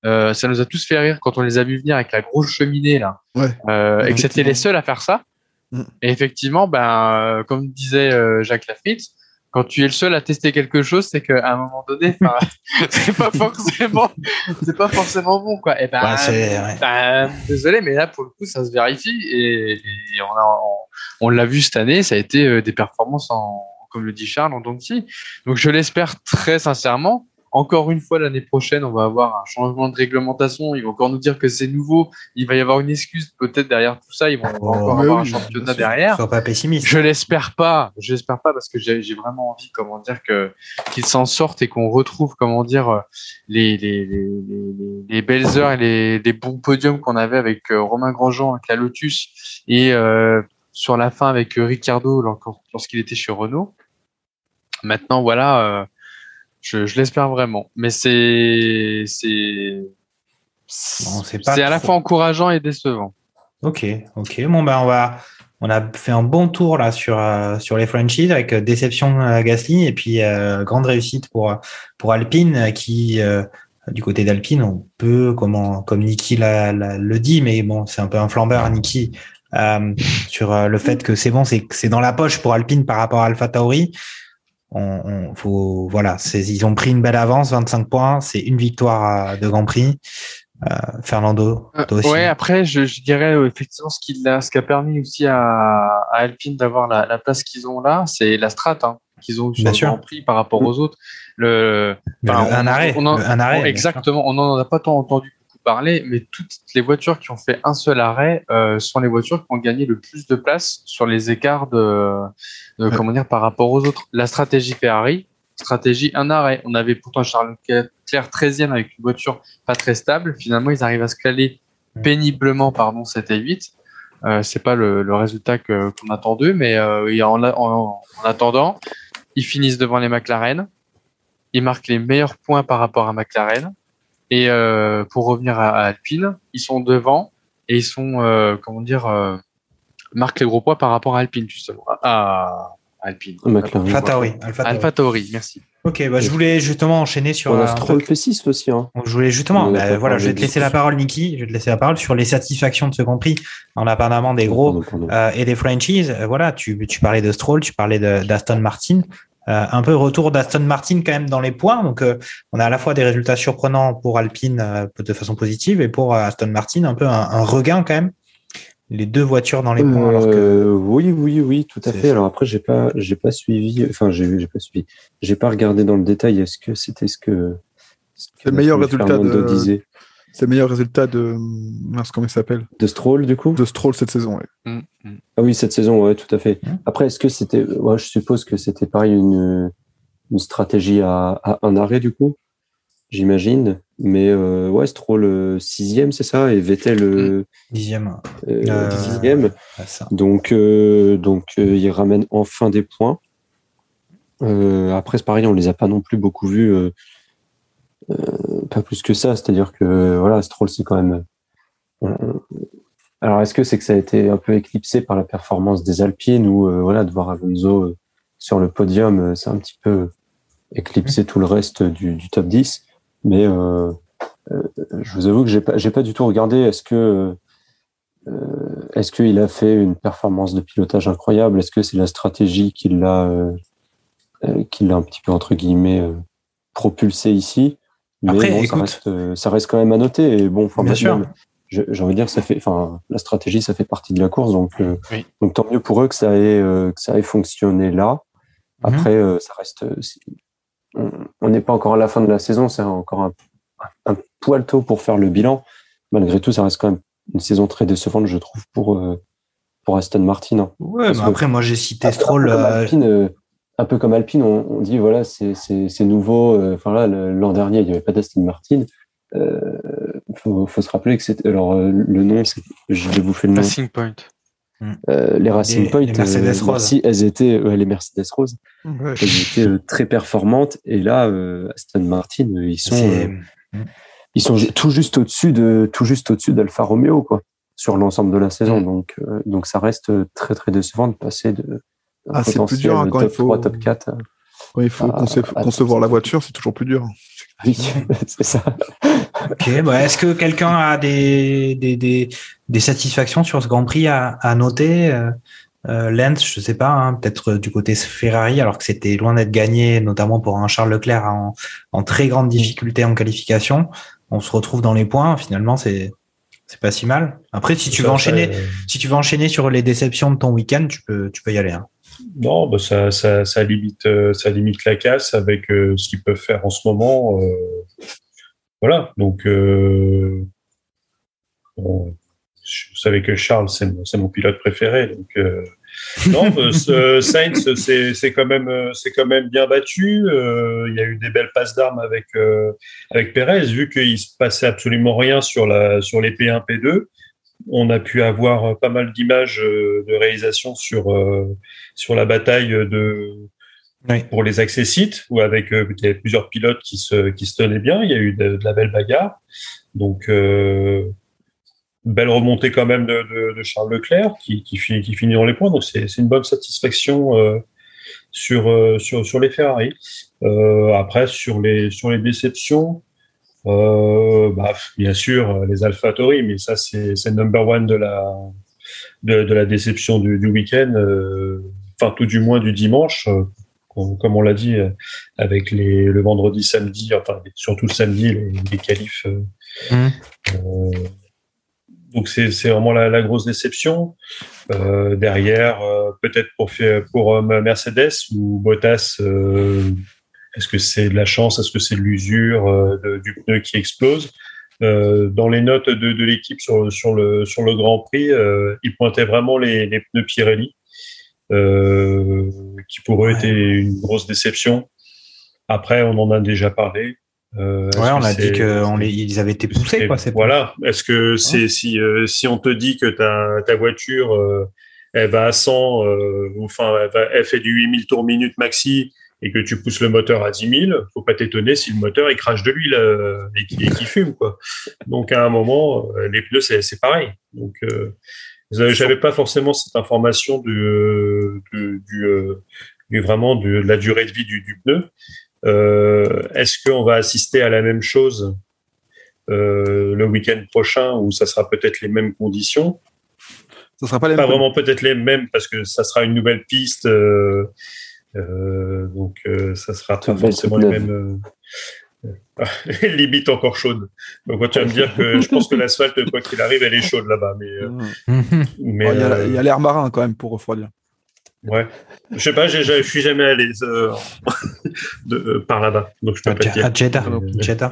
Euh, ça nous a tous fait rire quand on les a vus venir avec la grosse cheminée là, Ouais. euh, et que c'était les seuls à faire ça. Mm. Et effectivement, ben, euh, comme disait euh, Jacques Lafitte, quand tu es le seul à tester quelque chose, c'est qu'à un moment donné, c'est pas forcément, c'est pas forcément bon, quoi. Et ben, Ouais, ben, désolé, mais là, pour le coup, ça se vérifie et, et on a, on, on l'a vu cette année, ça a été euh, des performances en, comme le dit Charles, en Donkey. Donc, je l'espère très sincèrement. Encore une fois, l'année prochaine, on va avoir un changement de réglementation. Ils vont encore nous dire que c'est nouveau. Il va y avoir une excuse peut-être derrière tout ça. Ils vont Oh, encore avoir oui, un championnat sûr. derrière. Sois pas pessimiste. Je l'espère pas. Je l'espère pas parce que j'ai vraiment envie, comment dire, que qu'ils s'en sortent et qu'on retrouve, comment dire, les les, les, les, les- les belles heures et les, les bons podiums qu'on avait avec euh, Romain Grandjean, avec la Lotus et euh, sur la fin avec euh, Ricardo lors- lorsqu'il était chez Renault. Maintenant, voilà, euh, je, je l'espère vraiment. Mais c'est c'est c'est à la fois encourageant et décevant. Ok, ok. Bon, ben, on va. On a fait un bon tour là sur, euh, sur les franchises avec euh, déception à Gasly et puis euh, grande réussite pour, pour Alpine qui, euh, du côté d'Alpine, on peut, comment, comme Niki l'a- l'a- le dit, mais bon, c'est un peu un flambeur, Niki, euh, sur euh, le fait que c'est bon, c'est dans la poche pour Alpine par rapport à Alpha Tauri. On, on- faut, voilà, c'est- ils ont pris une belle avance, 25 points, c'est une victoire euh, de Grand Prix. Euh, Fernando, toi aussi. Ouais, après, je, je dirais euh, effectivement ce qui, l'a- ce qui a permis aussi à, à Alpine d'avoir la, la place qu'ils ont là, c'est la strat hein, qu'ils ont Bien le sûr. Grand Prix par rapport aux autres. Le, un arrêt, on en- le- un arrêt, on- exactement. On n'en a pas tant entendu parler, mais toutes les voitures qui ont fait un seul arrêt euh, sont les voitures qui ont gagné le plus de place sur les écarts de, de comment dire par rapport aux autres. La stratégie Ferrari, stratégie un arrêt. On avait pourtant Charles Leclerc 13e avec une voiture pas très stable. Finalement, ils arrivent à se caler péniblement, pardon, 7 et 8. Euh, c'est pas le, le résultat que- qu'on attend d'eux, mais euh, en, en- en attendant, ils finissent devant les McLaren. Ils marquent les meilleurs points par rapport à McLaren. Et euh, pour revenir à, à Alpine, ils sont devant et ils sont, euh, comment dire, euh, marquent les gros points par rapport à Alpine, justement. À, à Alpine. McLaren. Alpha Tauri. Alpha Tauri. Alpha Tauri, merci. Ok, bah, je voulais justement enchaîner sur. On a Stroll truc. P6 aussi. Hein. Donc, je voulais justement, On a bah, voilà, je vais te laisser la parole, Niki. Je vais te laisser la parole sur les satisfactions de ce Grand Prix, en indépendamment des gros Pardon, pardon. euh, et des franchises. Voilà, tu, tu parlais de Stroll, tu parlais d'Aston Martin. Euh, un peu retour d'Aston Martin quand même dans les points. Donc, euh, on a à la fois des résultats surprenants pour Alpine euh, de façon positive et pour euh, Aston Martin un peu un, un regain quand même. Les deux voitures dans les points. Alors que oui, oui, oui, tout à fait. Alors après, j'ai pas, j'ai pas suivi. Enfin, j'ai, j'ai pas suivi. J'ai pas regardé dans le détail. Est-ce que c'était ce que, ce que C'est le meilleur résultat Fernando de- disait C'est le meilleur résultat de. Mince, comment il s'appelle? De Stroll du coup? De Stroll cette saison. ouais. Mm, mm. Ah oui, cette saison, ouais, tout à fait. Mhm. Après, est-ce que c'était, ouais, je suppose que c'était pareil une, une stratégie à, à un arrêt du coup, j'imagine. Mais euh, ouais, Stroll euh, sixième, c'est ça, et Vettel euh, dixième. euh, dixième. Donc, euh, donc euh, il ramène enfin des points. Euh, après, c'est pareil, on les a pas non plus beaucoup vus, pas plus que ça. C'est-à-dire que voilà, Stroll, c'est quand même. euh, alors, est-ce que c'est que ça a été un peu éclipsé par la performance des Alpines ou euh, voilà, de voir Alonso euh, sur le podium, euh, c'est un petit peu éclipsé tout le reste du, du top 10. Mais euh, euh, je vous avoue que j'ai pas, j'ai pas du tout regardé. Est-ce que euh, est-ce qu'il a fait une performance de pilotage incroyable? Est-ce que c'est la stratégie qui l'a euh, euh, qui l'a un petit peu entre guillemets euh, propulsé ici? Mais Après, bon, ça reste euh, ça reste quand même à noter. Et bon, enfin, Bien sûr. j'ai envie de dire, ça fait, enfin, la stratégie, ça fait partie de la course, donc euh, Oui. donc tant mieux pour eux que ça ait euh, que ça ait fonctionné là. Après, euh, ça reste. on- n'est pas encore à la fin de la saison, c'est encore un, un poil tôt pour faire le bilan. Malgré tout, ça reste quand même une saison très décevante, je trouve, pour, pour Aston Martin. hein. Ouais, mais après, moi, j'ai cité Stroll. Euh, un peu comme Alpine, on, on dit voilà, c'est c'est- c'est nouveau. euh, Enfin l'an dernier, il n'y avait pas d'Aston Martin. Il faut, faut se rappeler que c'était. Alors, euh, le nom, c'est- je vais vous faire le nom. Racing Point. Euh, les Racing Les- Point, les Mercedes euh, merci, elles étaient ouais, les Mercedes roses. Ouais. Elles étaient euh, très performantes. Et là, euh, Aston Martin, euh, ils sont, c'est- euh, ils sont tout juste au-dessus de tout juste au-dessus d'Alfa Romeo, quoi, sur l'ensemble de la saison. Donc, euh, donc ça reste très très décevant de passer de Ah, c'est plus dur, hein, quand il faut- 3, top 4. à- Quand il faut Ah, conce- concevoir la voiture, c'est toujours plus dur. Oui, c'est ça. Ok, bah, est-ce que quelqu'un a des, des, des, des satisfactions sur ce Grand Prix à, à noter euh, euh, Lens, je sais pas, hein, peut-être euh, du côté Ferrari, alors que c'était loin d'être gagné, notamment pour un Charles Leclerc en, en très grande difficulté en qualification. On se retrouve dans les points, finalement, c'est c'est pas si mal. Après, si tu veux enchaîner, ça- si tu veux enchaîner sur les déceptions de ton week-end, tu peux, tu peux y aller. Hein. Non, bah ça, ça, ça limite, euh, ça limite la casse avec euh, ce qu'ils peuvent faire en ce moment. euh, voilà. Donc, euh, bon, vous savez que Charles, c'est mon, pilote préféré. Donc, non, ce- Sainz, c'est, quand même, c'est quand même bien battu. Il y a eu des belles passes d'armes avec avec Perez, vu qu'il se passait absolument rien sur la sur les P1, P2. On a pu avoir pas mal d'images euh, de réalisation sur euh, sur la bataille de Oui. pour les accès sites où avec euh, il y avait plusieurs pilotes qui se qui se tenaient bien. Il y a eu de, de la belle bagarre. Donc euh, belle remontée quand même de, de, de Charles Leclerc qui, qui, finit, qui finit dans les points. Donc c'est c'est une bonne satisfaction euh, sur, euh, sur sur les Ferrari. Euh, après sur les sur les déceptions. Euh, bah, bien sûr, les AlphaTauri, mais ça, c'est le number one de la, de, de la déception du, du week-end, euh, enfin, tout du moins du dimanche, euh, comme on l'a dit, euh, avec les, le vendredi, samedi, enfin, surtout le samedi, les, les qualifs. euh, euh, donc, c'est c'est vraiment la, la grosse déception. Euh, derrière, euh, peut-être pour, pour euh, Mercedes ou Bottas, euh, est-ce que c'est de la chance? Est-ce que c'est de l'usure euh, de- du pneu qui explose? Euh, Dans les notes de, de l'équipe sur, sur, le, sur le Grand Prix, euh, ils pointaient vraiment les, les pneus Pirelli, qui pour eux Ouais. étaient une grosse déception. Après, on en a déjà parlé. Euh, Ouais, on a dit qu'ils avaient été poussés, quoi. Voilà. Est-ce que c'est si euh, si on te dit que ta ta voiture euh, elle va à 100 euh, ou enfin elle, elle fait du 8000 tours minute maxi et que tu pousses le moteur à 10 000, faut pas t'étonner si le moteur il crache de l'huile euh, et qui et qui fume quoi. Donc à un moment euh, les pneus c'est pareil. Donc euh, j'avais pas forcément cette information du du, du, euh, du vraiment de la durée de vie du, du pneu. Euh, Est-ce qu'on va assister à la même chose euh, le week-end prochain où ça sera peut-être les mêmes conditions? Ça sera pas les Pas mêmes. vraiment peut-être les mêmes parce que ça sera une nouvelle piste, donc euh, ça sera pas forcément les mêmes. euh, limite encore chaude. Donc quand tu vas me dire que je pense que l'asphalte, quoi qu'il arrive, elle est chaude là-bas, mais euh, Mhm. mais Bon, Il y a- euh, il y a l'air marin quand même pour refroidir. ouais. Je sais pas, je suis jamais allé euh, de, euh, par là-bas, donc je peux À pas dire. à Jeddah. Euh, Jeddah.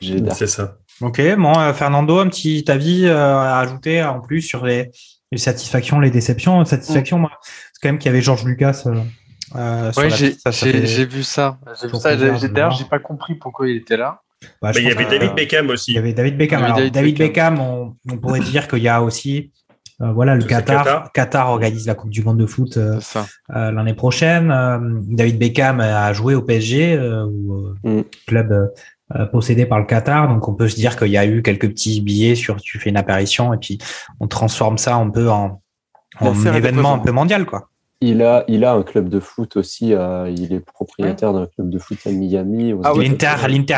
Jeddah. C'est ça. Ok, bon, euh, Fernando, un petit avis euh, à ajouter en plus sur les, les satisfactions, les déceptions. Satisfaction, moi, c'est quand même qu'il y avait Georges Lucas. Euh, euh, Ouais, j'ai fait- vu ça. D'ailleurs, j'ai pas compris pourquoi il était là. Bah, il y avait que- David Beckham aussi. Il y avait David Beckham. Alors, David David, Beckham, on, on pourrait dire qu'il y a aussi, euh, voilà, le Qatar. Qatar. Qatar. organise la Coupe du Monde de foot euh, euh, l'année prochaine. Euh, David Beckham a joué au PSG, euh, ou, euh, Mm. club euh, euh, possédé par le Qatar. Donc, on peut se dire qu'il y a eu quelques petits billets sur tu fais une apparition et puis on transforme ça un peu en, en événement un peu mondial, quoi. Il a, il a un club de foot aussi. euh, il est propriétaire d'un club de foot à Miami. Ah oui. L'Inter,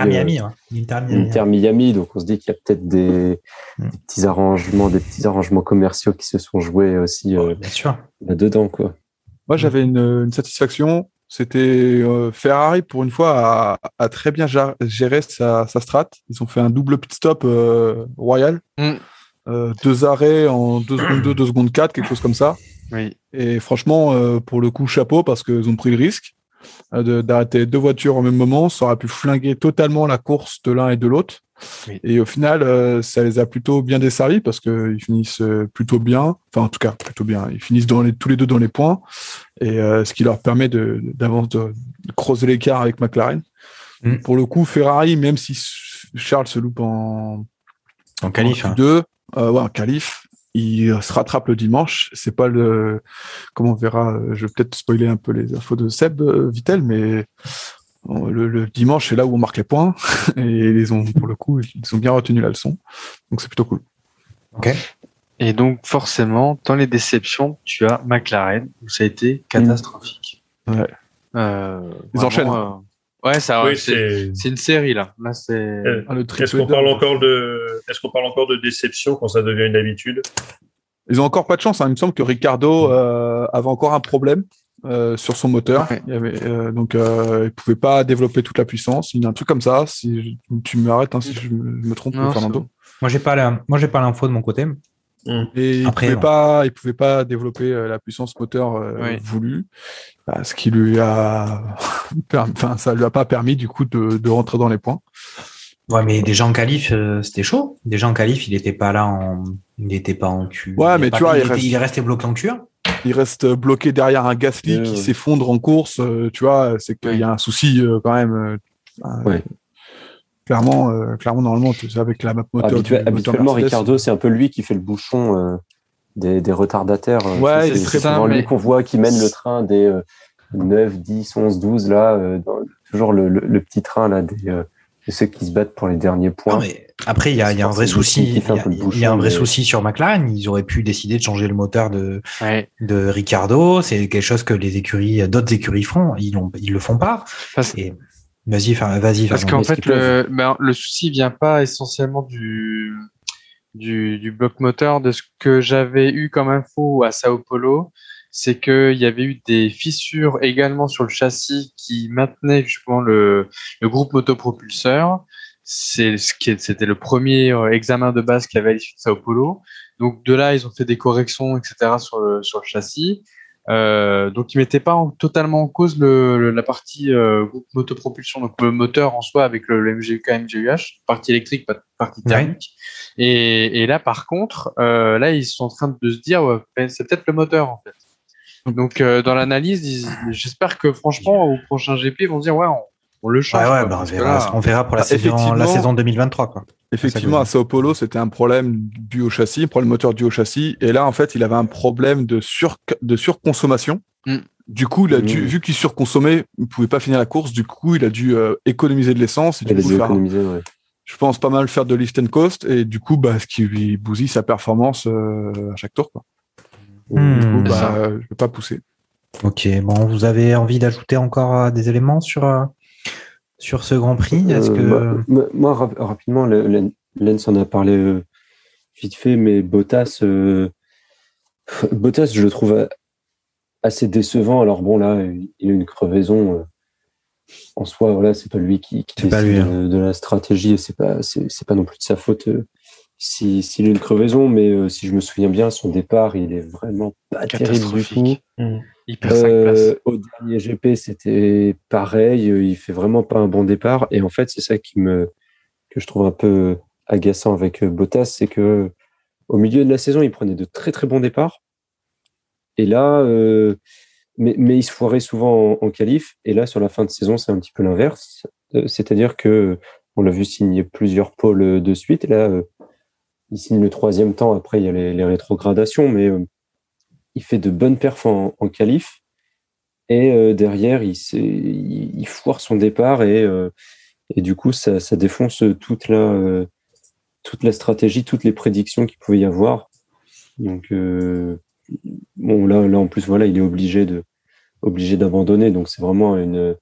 Miami, ouais. L'Inter Miami. Inter Miami, donc on se dit qu'il y a peut-être des, Mm. des petits arrangements, des petits arrangements commerciaux qui se sont joués aussi euh, Bien sûr. là-dedans, quoi. Moi, j'avais une, une satisfaction. C'était euh, Ferrari, pour une fois, a, a très bien géré sa, sa strat. Ils ont fait un double pit stop euh, royal. Mm. Euh, deux arrêts en 2 secondes 2, 2 secondes 4, quelque chose comme ça. Oui. Et franchement, euh, pour le coup, chapeau, parce qu'ils ont pris le risque. euh, de- d'arrêter deux voitures au même moment. Ça aurait pu flinguer totalement la course de l'un et de l'autre. Oui. Et au final, euh, ça les a plutôt bien desservis parce qu'ils finissent plutôt bien. Enfin, en tout cas, plutôt bien. Ils finissent dans les, tous les deux dans les points. Et ce qui leur permet d'avance de, de creuser l'écart avec McLaren. Mm. Pour le coup, Ferrari, même si Charles se loupe en, En qualif. hein. 2, euh, ouais, en qualif, il se rattrape le dimanche. C'est pas le. Comment on verra euh, Je vais peut-être spoiler un peu les infos de Seb euh, Vittel, mais euh, le, le dimanche, c'est là où on marque les points. Et ils ont, pour le coup, ils ont bien retenu la leçon. Donc c'est plutôt cool. Ok. Et donc, forcément, dans les déceptions, tu as McLaren, où ça a été catastrophique. Ouais. Euh, Ils vraiment, enchaînent. Ouais, ça, Oui, c'est une série, là. Là, c'est. Euh, Est-ce qu'on parle encore de, est-ce qu'on parle encore de déception quand ça devient une habitude? Ils ont encore pas de chance. hein. Il me semble que Ricardo euh, avait encore un problème euh, sur son moteur. Ouais. Il avait, euh, donc, euh, il pouvait pas développer toute la puissance. Il y a un truc comme ça. Si je- tu m'arrêtes hein, si je me, je me trompe, Non, Fernando. Moi, j'ai pas la, moi, j'ai pas l'info de mon côté. Et Après, il on- pouvait pas, il pouvait pas développer euh, la puissance moteur euh, Oui. voulue, bah, ce qui lui a, enfin, ça lui a pas permis du coup de, de rentrer dans les points. Ouais, mais déjà en qualif, euh, c'était chaud. Déjà en qualif, il était pas là en, il était pas en Q. Ouais, il a mais pas- tu vois, il, il était- reste- il est resté bloqué en Q1. Il reste bloqué derrière un Gasly qui s'effondre en course. euh, tu vois, c'est qu'il y a un souci euh, quand même. euh, euh, Ouais. Clairement, euh, clairement, normalement, tu sais, avec la map moteur. Habituellement, Mercedes, Ricardo, c'est un peu lui qui fait le bouchon euh, des, des retardataires. euh, Ouais, c'est souvent bien, lui mais- qu'on voit qui mène le train des euh, 9, 10, 11, 12, là, euh, dans- toujours le, le- le petit train là, des, euh, de ceux qui se battent pour les derniers points. Non, mais après, il y a, il y a un vrai souci. Il y a, y un vrai mais- souci sur McLaren. Ils auraient pu décider de changer le moteur de, Ouais. de Ricardo. C'est quelque chose que les écuries, d'autres écuries feront. Ils l'ont, ils le font pas. Parce- Et vas-y, vas-y. Parce qu'en fait, le, ben, le souci vient pas essentiellement du, du, du bloc moteur. De ce que j'avais eu comme info à Sao Paulo, c'est qu'il y avait eu des fissures également sur le châssis qui maintenaient justement le, le groupe motopropulseur. C'est ce qui est- c'était le premier euh, examen de base qu'il y avait à l'issue de Sao Paulo. Donc de là, ils ont fait des corrections, etc. sur le, sur le châssis. Euh, donc, ils mettaient pas en- totalement en cause le, le- la partie euh, groupe motopropulsion, donc le moteur en soi avec le, le MGUK, MGUH, partie électrique, partie Ouais. thermique. Et, et là, par contre, euh, là, ils sont en train de se dire, ouais, c'est peut-être le moteur en fait. Donc, euh, dans l'analyse, j'espère que franchement, au prochain GP, ils vont dire, ouais, on, on le change. Ouais, quoi, bah, on verra, là- on verra pour la Bah, saison, la saison 2023, quoi. Effectivement, à Sao Paulo, c'était un problème dû au châssis, problème moteur dû au châssis. Et là, en fait, il avait un problème de, sur, de surconsommation. Mm. Du coup, il a dû, Mm. vu qu'il surconsommait, il pouvait pas finir la course. Du coup, il a dû euh, économiser de l'essence. Il a dû économiser, ouais. je pense pas mal faire de lift and coast. Et du coup, bah, ce qui lui bousille sa performance euh, à chaque tour. Quoi. Hmm. Du coup, bah, je vais pas pousser. Ok, bon, vous avez envie d'ajouter encore euh, des éléments sur, euh, sur ce Grand Prix Est-ce Euh, que moi, moi- moi, rap- rapidement, le- Len- Lens en a parlé euh, vite fait, mais Bottas, euh, Bottas, je le trouve assez décevant. Alors bon, là, il a une crevaison. en soi, voilà, c'est pas lui qui, qui pas lui, hein. de, la stratégie et c'est pas, c'est pas non plus de sa faute euh, si- s'il a une crevaison, mais euh, si je me souviens bien, son départ, il est vraiment pas terrible du tout. catastrophique. Il perd 5 Euh, places. au dernier GP, c'était pareil. euh, Il fait vraiment pas un bon départ. Et en fait, c'est ça qui me que je trouve un peu agaçant avec euh, Bottas, c'est que au milieu de la saison, il prenait de très très bons départs. Et là, euh, mais, mais il se foirait souvent en, en qualif. Et là, sur la fin de saison, c'est un petit peu l'inverse. Euh, C'est-à-dire que on l'a vu signer plusieurs pôles de suite. Et là, il signe le troisième temps. Après, il y a les, les rétrogradations, mais il fait de bonnes perfs en, en qualif. Et euh, derrière, il, il, il foire son départ et, euh, et du coup, ça, ça défonce toute la, euh, toute la stratégie, toutes les prédictions qu'il pouvait y avoir. Donc, bon, là, là, en plus, voilà, il est obligé de obligé d'abandonner. Donc, c'est vraiment une,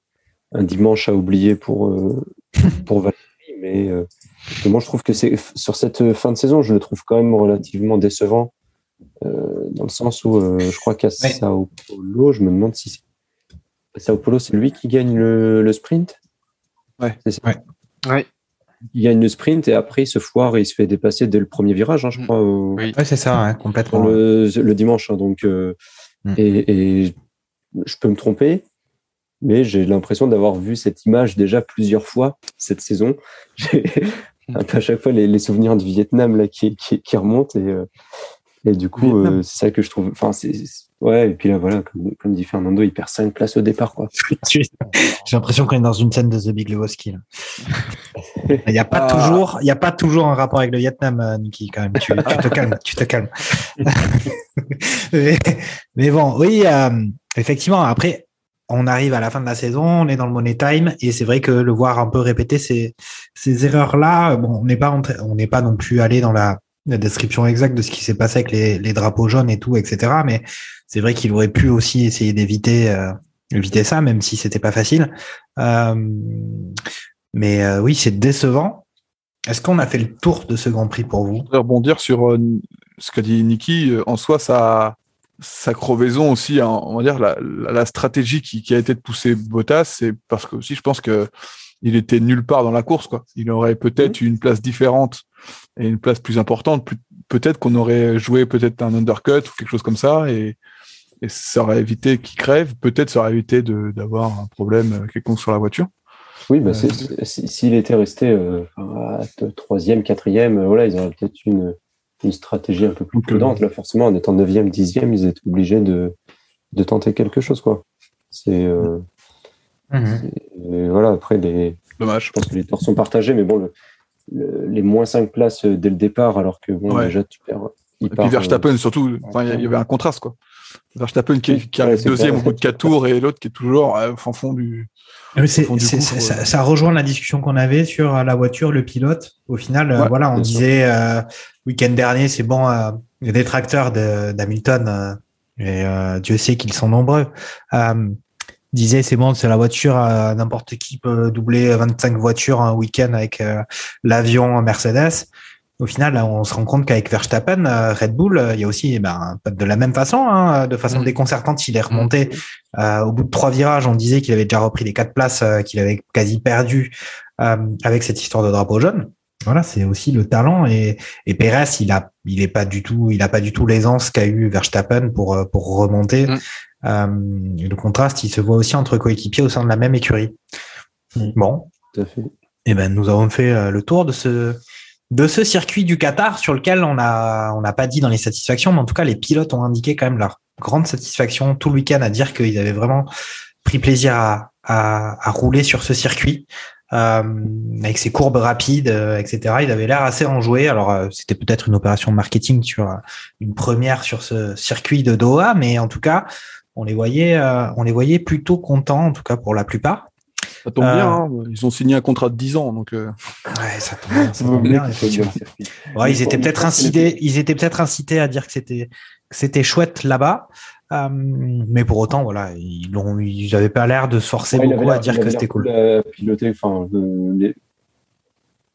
un dimanche à oublier pour, pour Valérie. Mais mais moi, je trouve que c'est sur cette fin de saison, je le trouve quand même relativement décevant. Euh, dans le sens où euh, je crois qu'à Sao Paulo, je me demande si c'est- Sao Paulo, c'est lui qui gagne le, le sprint? Ouais. C'est ça? Ouais. Ouais. Il gagne le sprint et après il se foire et il se fait dépasser dès le premier virage, hein, je Mm. crois, au- Oui. Ouais, c'est ça, hein, complètement. le, le dimanche. hein, donc, euh, Mm. et, et je peux me tromper, mais j'ai l'impression d'avoir vu cette image déjà plusieurs fois cette saison. J'ai peu à chaque fois les, les souvenirs du Vietnam là qui, qui, qui remontent et, euh, et du coup euh, c'est ça que je trouve. Enfin c'est ouais et puis là voilà comme, comme dit Fernando il perd 5 places au départ quoi. J'ai l'impression qu'on est dans une scène de The Big Lebowski. Il n'y a pas Ah. toujours, il y a pas toujours un rapport avec le Vietnam, euh, Niki, quand même. Tu, tu te calmes, tu te calmes. mais, mais bon, oui, euh, effectivement. Après, on arrive à la fin de la saison, on est dans le money time, et c'est vrai que le voir un peu répéter ces, ces erreurs-là, bon, on n'est pas, on n'est pas non plus allé dans la, la description exacte de ce qui s'est passé avec les, les drapeaux jaunes et tout, etc. Mais c'est vrai qu'il aurait pu aussi essayer d'éviter, euh, éviter ça, même si c'était pas facile. Euh, mais euh, oui, c'est décevant. Est-ce qu'on a fait le tour de ce Grand Prix pour vous? Je voudrais rebondir sur euh, ce qu'a dit Niki. En soi, sa, sa crevaison aussi, hein, on va dire, la, la, la stratégie qui, qui a été de pousser Bottas, c'est parce que aussi, je pense que il était nulle part dans la course. Quoi. Il aurait peut-être eu une place différente et une place plus importante. Peut-être qu'on aurait joué peut-être un undercut ou quelque chose comme ça et, et ça aurait évité qu'il crève. Peut-être ça aurait évité d'avoir un problème euh, quelconque sur la voiture. Oui bah Euh, s'il était resté euh, à troisième quatrième euh, voilà ils auraient peut-être une une stratégie un peu plus euh, prudente là forcément en étant neuvième dixième ils étaient obligés de de tenter quelque chose quoi. C'est euh, Et voilà, après, les, Dommage. je pense que les torts sont partagés, mais bon, le, le- les moins 5 places euh, dès le départ, alors que bon, Ouais. déjà, tu perds. il Et puis Verstappen, euh, surtout, enfin, il y avait un contraste, quoi. Verstappen qui, arrive deuxième clair. au bout de quatre tours et l'autre qui est toujours euh, au fond du. Oui, Au fond du c'est- ça, rejoint la discussion qu'on avait sur euh, la voiture, le pilote. Au final, euh, Ouais, voilà, on disait euh, week-end dernier, c'est bon, euh, les détracteurs d'Hamilton, euh, et euh, Dieu sait qu'ils sont nombreux, disaient c'est bon, c'est la voiture, euh, n'importe qui peut doubler 25 voitures un week-end avec euh, l'avion Mercedes. Au final, on se rend compte qu'avec Verstappen, euh, Red Bull, euh, il y a aussi, eh ben, de la même façon, hein, de façon Mm. déconcertante, il est remonté euh, au bout de trois virages. On disait qu'il avait déjà repris les quatre places euh, qu'il avait quasi perdu euh, avec cette histoire de drapeau jaune. Voilà, c'est aussi le talent et, et Pérez, il a, il est pas du tout, il a pas du tout l'aisance qu'a eu Verstappen pour euh, pour remonter. Mm. Euh, et le contraste, il se voit aussi entre coéquipiers au sein de la même écurie. Bon, tout à fait. eh ben, nous avons fait euh, le tour de ce, de ce circuit du Qatar sur lequel on a, on n'a pas dit dans les satisfactions, mais en tout cas, les pilotes ont indiqué quand même leur grande satisfaction tout le week-end à dire qu'ils avaient vraiment pris plaisir à, à, à rouler sur ce circuit. Euh, avec ses courbes rapides, euh, etc. Il avait l'air assez enjoué. Alors, euh, c'était peut-être une opération marketing sur euh, une première sur ce circuit de Doha, mais en tout cas, on les voyait, euh, on les voyait plutôt contents, en tout cas pour la plupart. Ça tombe Euh, bien, hein. ils ont signé un contrat de 10 ans, donc. euh, Ouais, ça tombe bien, ça tombe bien, effectivement. Ouais, ils étaient peut-être incités, ils étaient peut-être incités à dire que c'était que c'était chouette là-bas, Euh, mais pour autant, voilà, ils ont, ils avaient pas l'air de se forcer Ouais, beaucoup à dire que c'était cool. piloter, enfin, euh, les-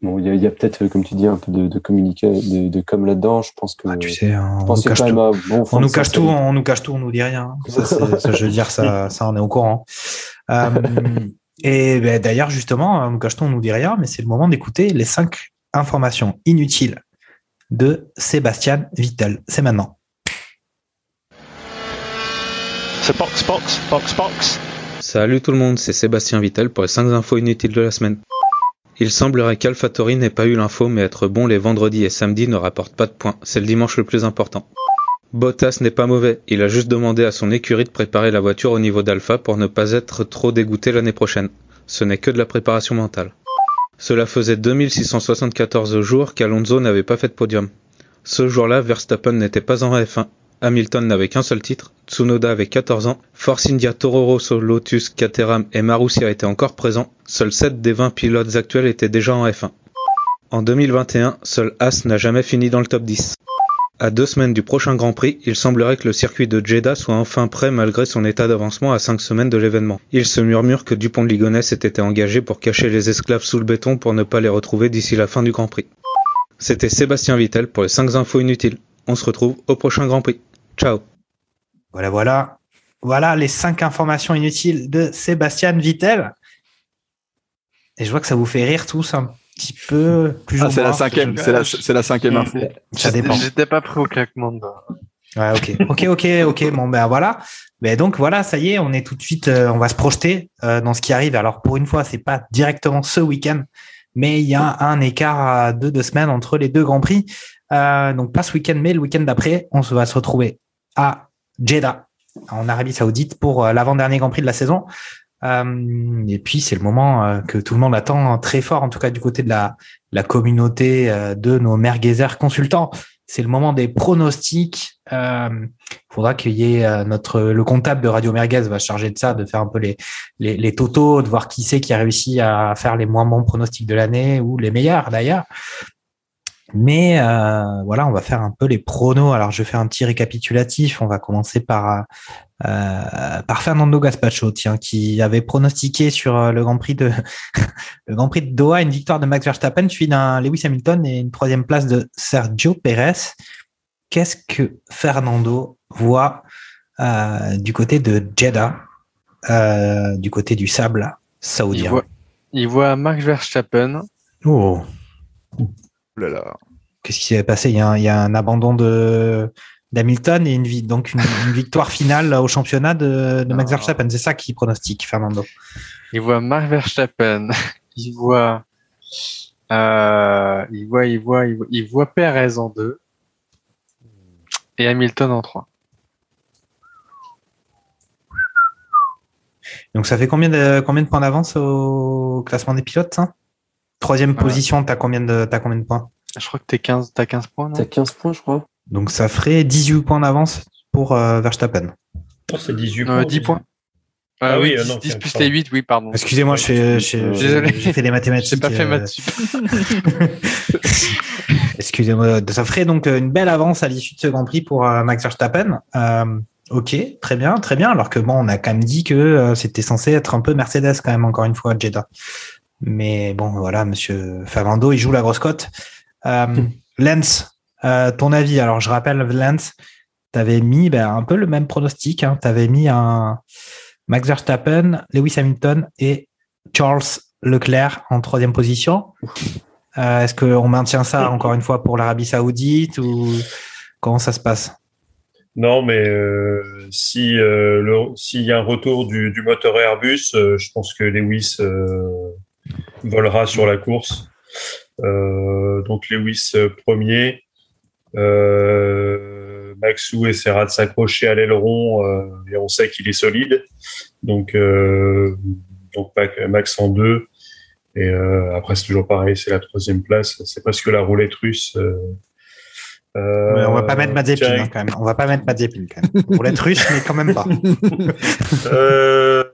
Bon, il y a, peut-être, comme tu dis, un peu de, de communiqué, de, de com là-dedans. Je pense que. Ah, tu sais, hein, on nous cache tout. bon On nous cache tout, on nous cache tout, on nous dit rien. Ça, je veux dire, ça, ça, on est au courant. Euh, et ben, d'ailleurs, justement, on nous cache tout, on nous dit rien, mais c'est le moment d'écouter les cinq informations inutiles de Sébastien Vittel. C'est maintenant. Box, box, box. Salut tout le monde, c'est Sébastien Vittel pour les 5 infos inutiles de la semaine. Il semblerait qu'AlphaTauri n'ait pas eu l'info, mais être bon les vendredis et samedis ne rapporte pas de points. C'est le dimanche le plus important. Bottas n'est pas mauvais, il a juste demandé à son écurie de préparer la voiture au niveau d'Alpha pour ne pas être trop dégoûté l'année prochaine. Ce n'est que de la préparation mentale. Cela faisait 2674 jours qu'Alonso n'avait pas fait de podium. Ce jour-là, Verstappen n'était pas en F1, Hamilton n'avait qu'un seul titre, Tsunoda avait 14 ans, Force India, Toro Rosso, Lotus, Caterham et Marussia étaient encore présents, seuls 7 des 20 pilotes actuels étaient déjà en F1. En 2021, seul As n'a jamais fini dans le top 10. À deux semaines du prochain Grand Prix, il semblerait que le circuit de Jeddah soit enfin prêt malgré son état d'avancement à 5 semaines de l'événement. Il se murmure que Dupont de Ligonnès ait été engagé pour cacher les esclaves sous le béton pour ne pas les retrouver d'ici la fin du Grand Prix. C'était Sébastien Vittel pour les 5 infos inutiles. On se retrouve au prochain Grand Prix. Ciao Voilà, voilà. Voilà les cinq informations inutiles de Sébastien Vittel. Et je vois que ça vous fait rire tous un petit peu plus Ah, ou c'est la moins. cinquième, c'est la, c'est la cinquième info. Ça dépend. J'étais pas prêt au claquement de. Ouais, ok, ok, ok, ok. Bon, ben voilà. Ben donc voilà, ça y est, on est tout de suite, euh, on va se projeter euh, dans ce qui arrive. Alors pour une fois, c'est pas directement ce week-end, mais il y a un écart de deux semaines entre les deux grands prix. Euh, donc pas ce week-end, mais le week-end d'après, on se va se retrouver à Jeddah, en Arabie Saoudite, pour l'avant-dernier Grand Prix de la saison. et puis c'est le moment que tout le monde attend très fort, en tout cas du côté de la, la communauté de nos merguezers consultants c'est le moment des pronostics. Il euh, faudra qu'il y ait euh, notre le comptable de Radio Merguez va charger de ça, de faire un peu les les, les totaux, de voir qui c'est qui a réussi à faire les moins bons pronostics de l'année ou les meilleurs d'ailleurs. Mais euh, voilà, on va faire un peu les pronos. Alors, je vais faire un petit récapitulatif. On va commencer par euh, par Fernando Gaspacho, tiens, qui avait pronostiqué sur euh, le Grand Prix de le Grand Prix de Doha une victoire de Max Verstappen suivi d'un Lewis Hamilton et une troisième place de Sergio Pérez. Qu'est-ce que Fernando voit euh, du côté de Jeddah, du côté du sable saoudien? Il voit, il voit Max Verstappen. Oh. Qu'est-ce qui s'est passé? Il y, a il y, a un, abandon de d'Hamilton et une, donc une, victoire finale au championnat de, Max Verstappen. C'est ça qui pronostique, Fernando. Il voit Max Verstappen, il voit, euh, il voit, il voit, il voit, il voit Perez en deux et Hamilton en trois. Donc ça fait combien de, combien de points d'avance au classement des pilotes hein Troisième position, t'as combien de, as combien de points Je crois que t'es 15, as 15 points. T'as 15 points, je crois. Donc ça ferait 18 points d'avance pour euh, Verstappen. Oh, c'est 18 euh, points. 10 points. Ah, oui, 10, non, 10 plus les 8, oui, pardon. Excusez-moi, j'ai fait des mathématiques. J'ai pas fait maths Excusez-moi. Ça ferait donc une belle avance à l'issue de ce Grand Prix pour euh, Max Verstappen. Euh, ok, très bien, très bien. Alors que bon, on a quand même dit que c'était censé être un peu Mercedes quand même, encore une fois, Jeddah. Mais bon, voilà, monsieur Fernando, il joue la grosse cote. Euh, Lens, euh, ton avis, alors je rappelle, Lance, tu avais mis ben, un peu le même pronostic. Hein. Tu avais mis un Max Verstappen, Lewis Hamilton et Charles Leclerc en troisième position. Euh, est-ce qu'on maintient ça encore une fois pour l'Arabie Saoudite ou comment ça se passe? Non, mais euh, si s'il y a un retour du, du moteur Airbus, je pense que Lewis volera sur la course. donc Lewis premier, euh, Maxou essaiera de s'accrocher à l'aileron euh, et on sait qu'il est solide. Donc, euh, donc Max en deux. Et après, c'est toujours pareil, c'est la troisième place. C'est presque la roulette russe. on va pas mettre Mazepin hein, quand même. On va pas mettre Mazepin quand même. Roulette russe, mais quand même pas.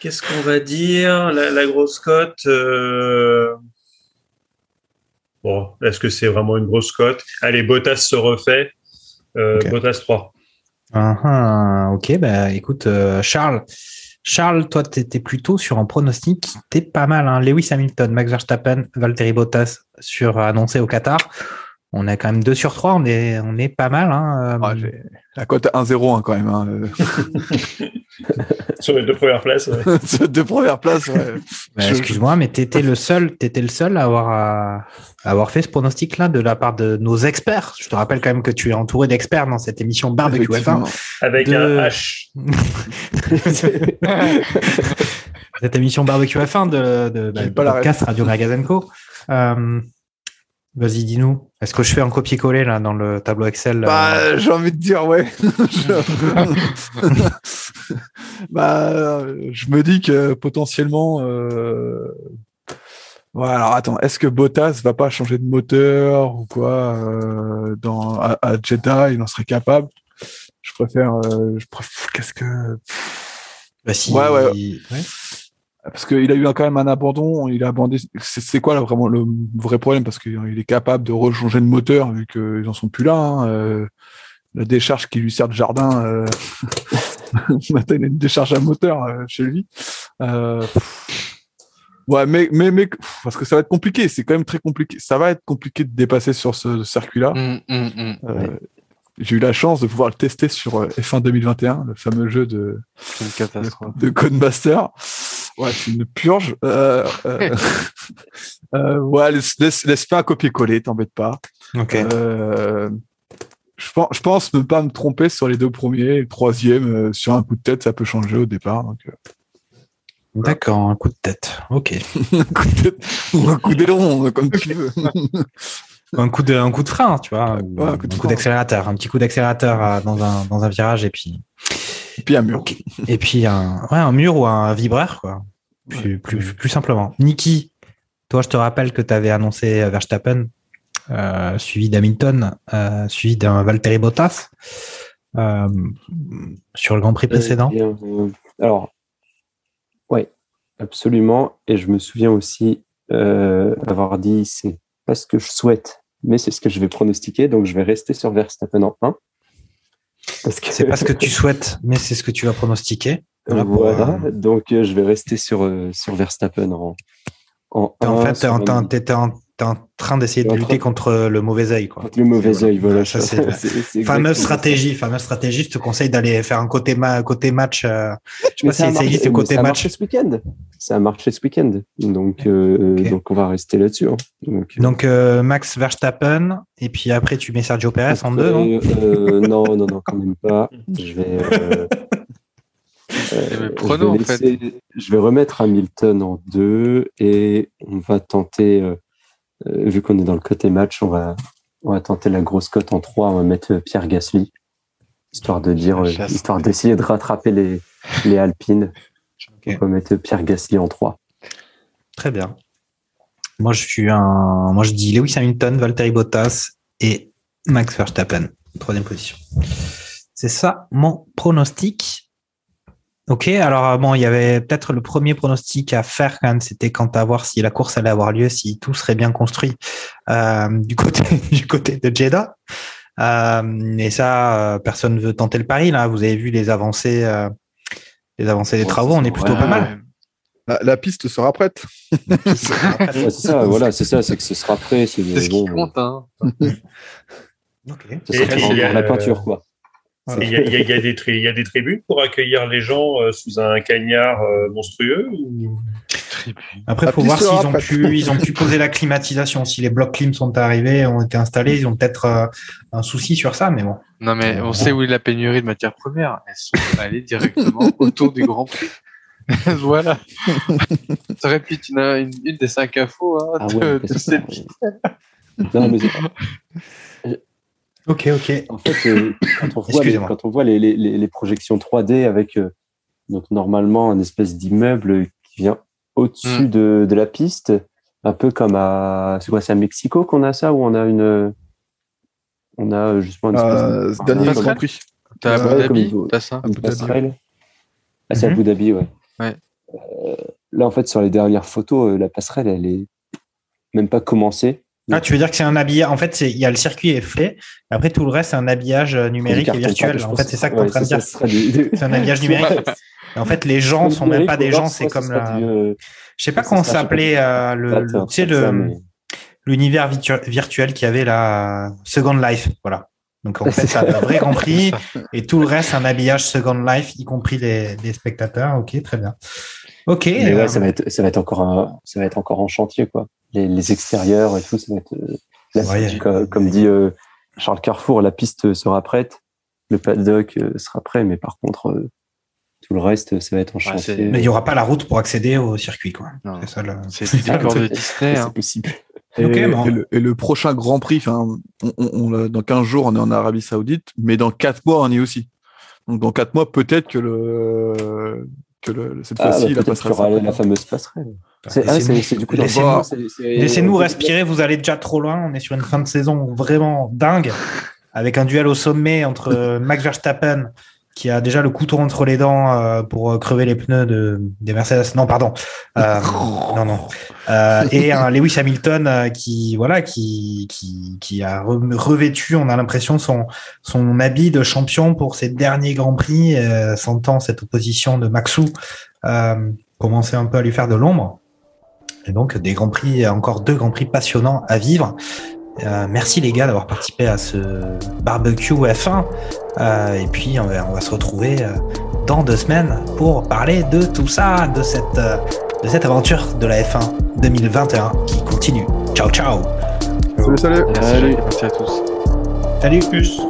Qu'est-ce qu'on va dire? La, la, grosse cote Bon, est-ce que c'est vraiment une grosse cote? Allez, Bottas se refait. Euh, Bottas 3. Uh -huh. Ok, bah écoute, euh, Charles. Charles, toi, tu étais plutôt sur un pronostic qui était pas mal. Hein. Lewis Hamilton, Max Verstappen, Valtteri Bottas sur annoncé au Qatar. On a quand même 2 sur 3, on est, on est pas mal. Hein. Ah, la cote 1-0 hein, quand même. Hein. Sur les deux premières places. Ouais. Sur les deux premières places, ouais. Bah, Excuse-moi, mais tu étais le seul, étais le seul à avoir, à avoir fait ce pronostic-là de la part de nos experts. Je te rappelle quand même que tu es entouré d'experts dans cette émission Barbecue F1. Avec de... un H. cette émission Barbecue F1 de, de, de, de podcast Radio Magazenco. Euh, Vas-y, dis-nous. Est-ce que je fais un copier-coller là dans le tableau Excel Bah, euh... j'ai envie de dire ouais. bah, je me dis que potentiellement. Euh... Alors attends, est-ce que Bottas va pas changer de moteur ou quoi euh, dans à, à, Jeddah Il en serait capable? Je préfère. Euh, je préfère Qu'est-ce que bah, si... ouais, ouais. ouais parce qu'il a eu quand même un abandon, il a abandonné. C'est quoi là, vraiment le vrai problème? Parce qu'il est capable de rechanger de moteur vu qu'ils en sont plus là. Hein. Euh, la décharge qui lui sert de jardin, euh... maintenant il a une décharge à moteur euh, chez lui. Euh... Ouais, mais, mais, mais, parce que ça va être compliqué, c'est quand même très compliqué. Ça va être compliqué de dépasser sur ce circuit-là. Mmh, mmh, mmh, j'ai eu la chance de pouvoir le tester sur F1 2021, le fameux jeu de, de, de Codemaster. Ouais, c'est une purge. Euh, euh, euh, ouais, laisse, laisse, laisse pas un copier-coller, t'embête pas. Ok. Je pense, je pense ne pas me tromper sur les deux premiers. Le troisième, sur un coup de tête, ça peut changer au départ. donc, D'accord, un coup de tête. Ok. un coup de tête ou un coup d'aileron, comme tu veux. un coup de, un coup de frein, tu vois. Ouais, un un coup d'accélérateur, un petit coup d'accélérateur dans un, dans un virage et puis, Et puis un mur. Et puis un, ouais, un mur ou un vibreur, quoi. Plus, plus, plus simplement. Niki, toi, je te rappelle que tu avais annoncé Verstappen, euh, suivi d'Hamilton, euh, suivi d'un Valtteri Bottas euh, sur le Grand Prix précédent. Euh, bien, euh, alors, ouais, absolument. Et je me souviens aussi euh, avoir dit c'est pas ce que je souhaite, mais c'est ce que je vais pronostiquer. Donc, je vais rester sur Verstappen en 1. Parce que C'est pas ce que tu souhaites, mais c'est ce que tu vas pronostiquer. Voilà, pour, euh, Donc, euh, je vais rester sur, euh, sur Verstappen en, en En 1, fait, sur en, t'es- en, en train d'essayer de en lutter contre le mauvais œil, quoi. contre le mauvais œil. Voilà, Ça, c'est la c'est- c'est fameuse ça. stratégie, fameuse stratégie. Je te conseille d'aller faire un côté, ma- côté match. euh, je sais Mais pas ça a si ça marché- existe le côté ça a match. marché ce week-end. Ça a marché ce week-end. Donc, euh, donc on va rester là-dessus. hein. Donc, euh, Donc euh, Max Verstappen et puis après tu mets Sergio Perez en deux, non? non, non, non, quand même pas. Je vais. euh, euh, mais je vais en fait. laisser- Je vais remettre Hamilton en deux et on va tenter, euh, vu qu'on est dans le côté match, on va, on va tenter la grosse cote en trois. On va mettre euh, Pierre Gasly, histoire de dire, euh, Chasse. histoire d'essayer de rattraper les, les Alpines. On va mettre Pierre Gasly en trois. Très bien. Moi je suis un, moi je dis Lewis Hamilton, Valtteri Bottas et Max Verstappen, troisième position. C'est ça mon pronostic. Ok, alors euh, bon, il y avait peut-être le premier pronostic à faire quand même, c'était quant à voir si la course allait avoir lieu, si tout serait bien construit euh, du côté du côté de Jeddah. Euh, et ça, euh, personne ne veut tenter le pari là. Vous avez vu les avancées, euh, les avancées des Ouais, travaux, on est plutôt ouais. pas mal. La, la piste sera prête. Ouais, c'est ça, voilà, c'est ça, c'est que ce sera prêt. C'est C'est ce qui bon, compte, hein. Ok. ce sera Et- et la euh, peinture, quoi. Il y, a- y y des tri- il y a des tribunes pour accueillir les gens euh, sous un cagnard euh, monstrueux ou... Après, il faut voir s'ils ont pu, ils ont pu poser la climatisation. Si les blocs clim sont arrivés, ont été installés, ils ont peut-être euh, un souci sur ça, mais bon. Non, mais on sait où est la pénurie de matières premières. Elles sont allées directement autour du Grand Prix. voilà. Ça être une, une, une des cinq infos hein, Ah de, ouais, de ça, cette. Non, mais Ok, ok. En fait, euh, quand, on voit les, quand on voit les, les- les- les projections 3D avec euh, donc normalement un espèce d'immeuble qui vient au-dessus Mm. de, de la piste, un peu comme à c'est quoi, c'est à Mexico qu'on a ça où on a une on a euh, justement une espèce Euh, de- dernier un- Grand Prix. T'as Abu Dhabi, t'as ça. une Abu Dhabi, passerelle. Ah, c'est Mhm. Abu Dhabi, ouais. Ouais. Euh, là, en fait, sur les dernières photos, euh, la passerelle, elle est même pas commencée. Ah, tu veux dire que c'est un habillage. En fait, il y a le circuit est fait. Après, tout le reste, c'est un habillage euh, numérique et virtuel. En fait, c'est ça que tu es en train de dire. C'est un habillage numérique. En fait, les gens sont même pas des gens. C'est comme la. Je sais pas comment s'appelait euh, le, tu sais le l'univers virtu- virtuel qu'il y avait euh, Second Life. Voilà. Donc en fait, c'est un vrai Grand Prix et tout le reste, un habillage Second Life, y compris les, les spectateurs. Ok, très bien. Ok. Mais euh, ouais, ça va être, ça va être encore un, ça va être encore en chantier, quoi. Les, les extérieurs et tout, ça va être, euh, là, Ouais, c'est- comme, comme dit euh, Charles Carrefour, la piste sera prête, le paddock euh, sera prêt, mais par contre, euh, tout le reste, ça va être en Ouais, chantier. Mais il n'y aura pas la route pour accéder au circuit, quoi. C'est ça le. C'est de hein. C'est possible. Et, Ok, bon. et le, et le prochain Grand Prix, enfin, on, on- on l'a- dans 15 jours, on est en Arabie Saoudite, mais dans 4 mois, on y est aussi. Donc, dans 4 mois, peut-être que le, que le, cette Ah, bah, la passerelle aura la, fameuse passerelle. C'est, ah, Laissez-nous- du coup respirer, vous allez déjà trop loin. On est sur une fin de saison vraiment dingue, avec un duel au sommet entre euh, Max Verstappen, qui a déjà le couteau entre les dents euh, pour euh, crever les pneus de, des Mercedes. Non, pardon. Euh, non, non. Euh, et un Lewis Hamilton qui, voilà, qui, qui, qui a re- revêtu, on a l'impression, son, son habit de champion pour ses derniers Grands Prix, sentant cette opposition de Maxou commencer un peu à lui faire de l'ombre. Et donc des grands prix, encore deux grands prix passionnants à vivre. Euh, merci les gars d'avoir participé à ce barbecue F1. Euh, et puis on va, on va se retrouver euh, dans deux semaines pour parler de tout ça, de cette, de cette aventure de la F1 2021 qui continue. Ciao ciao. Salut, salut. Merci, Salut. merci à tous. Salut. Plus.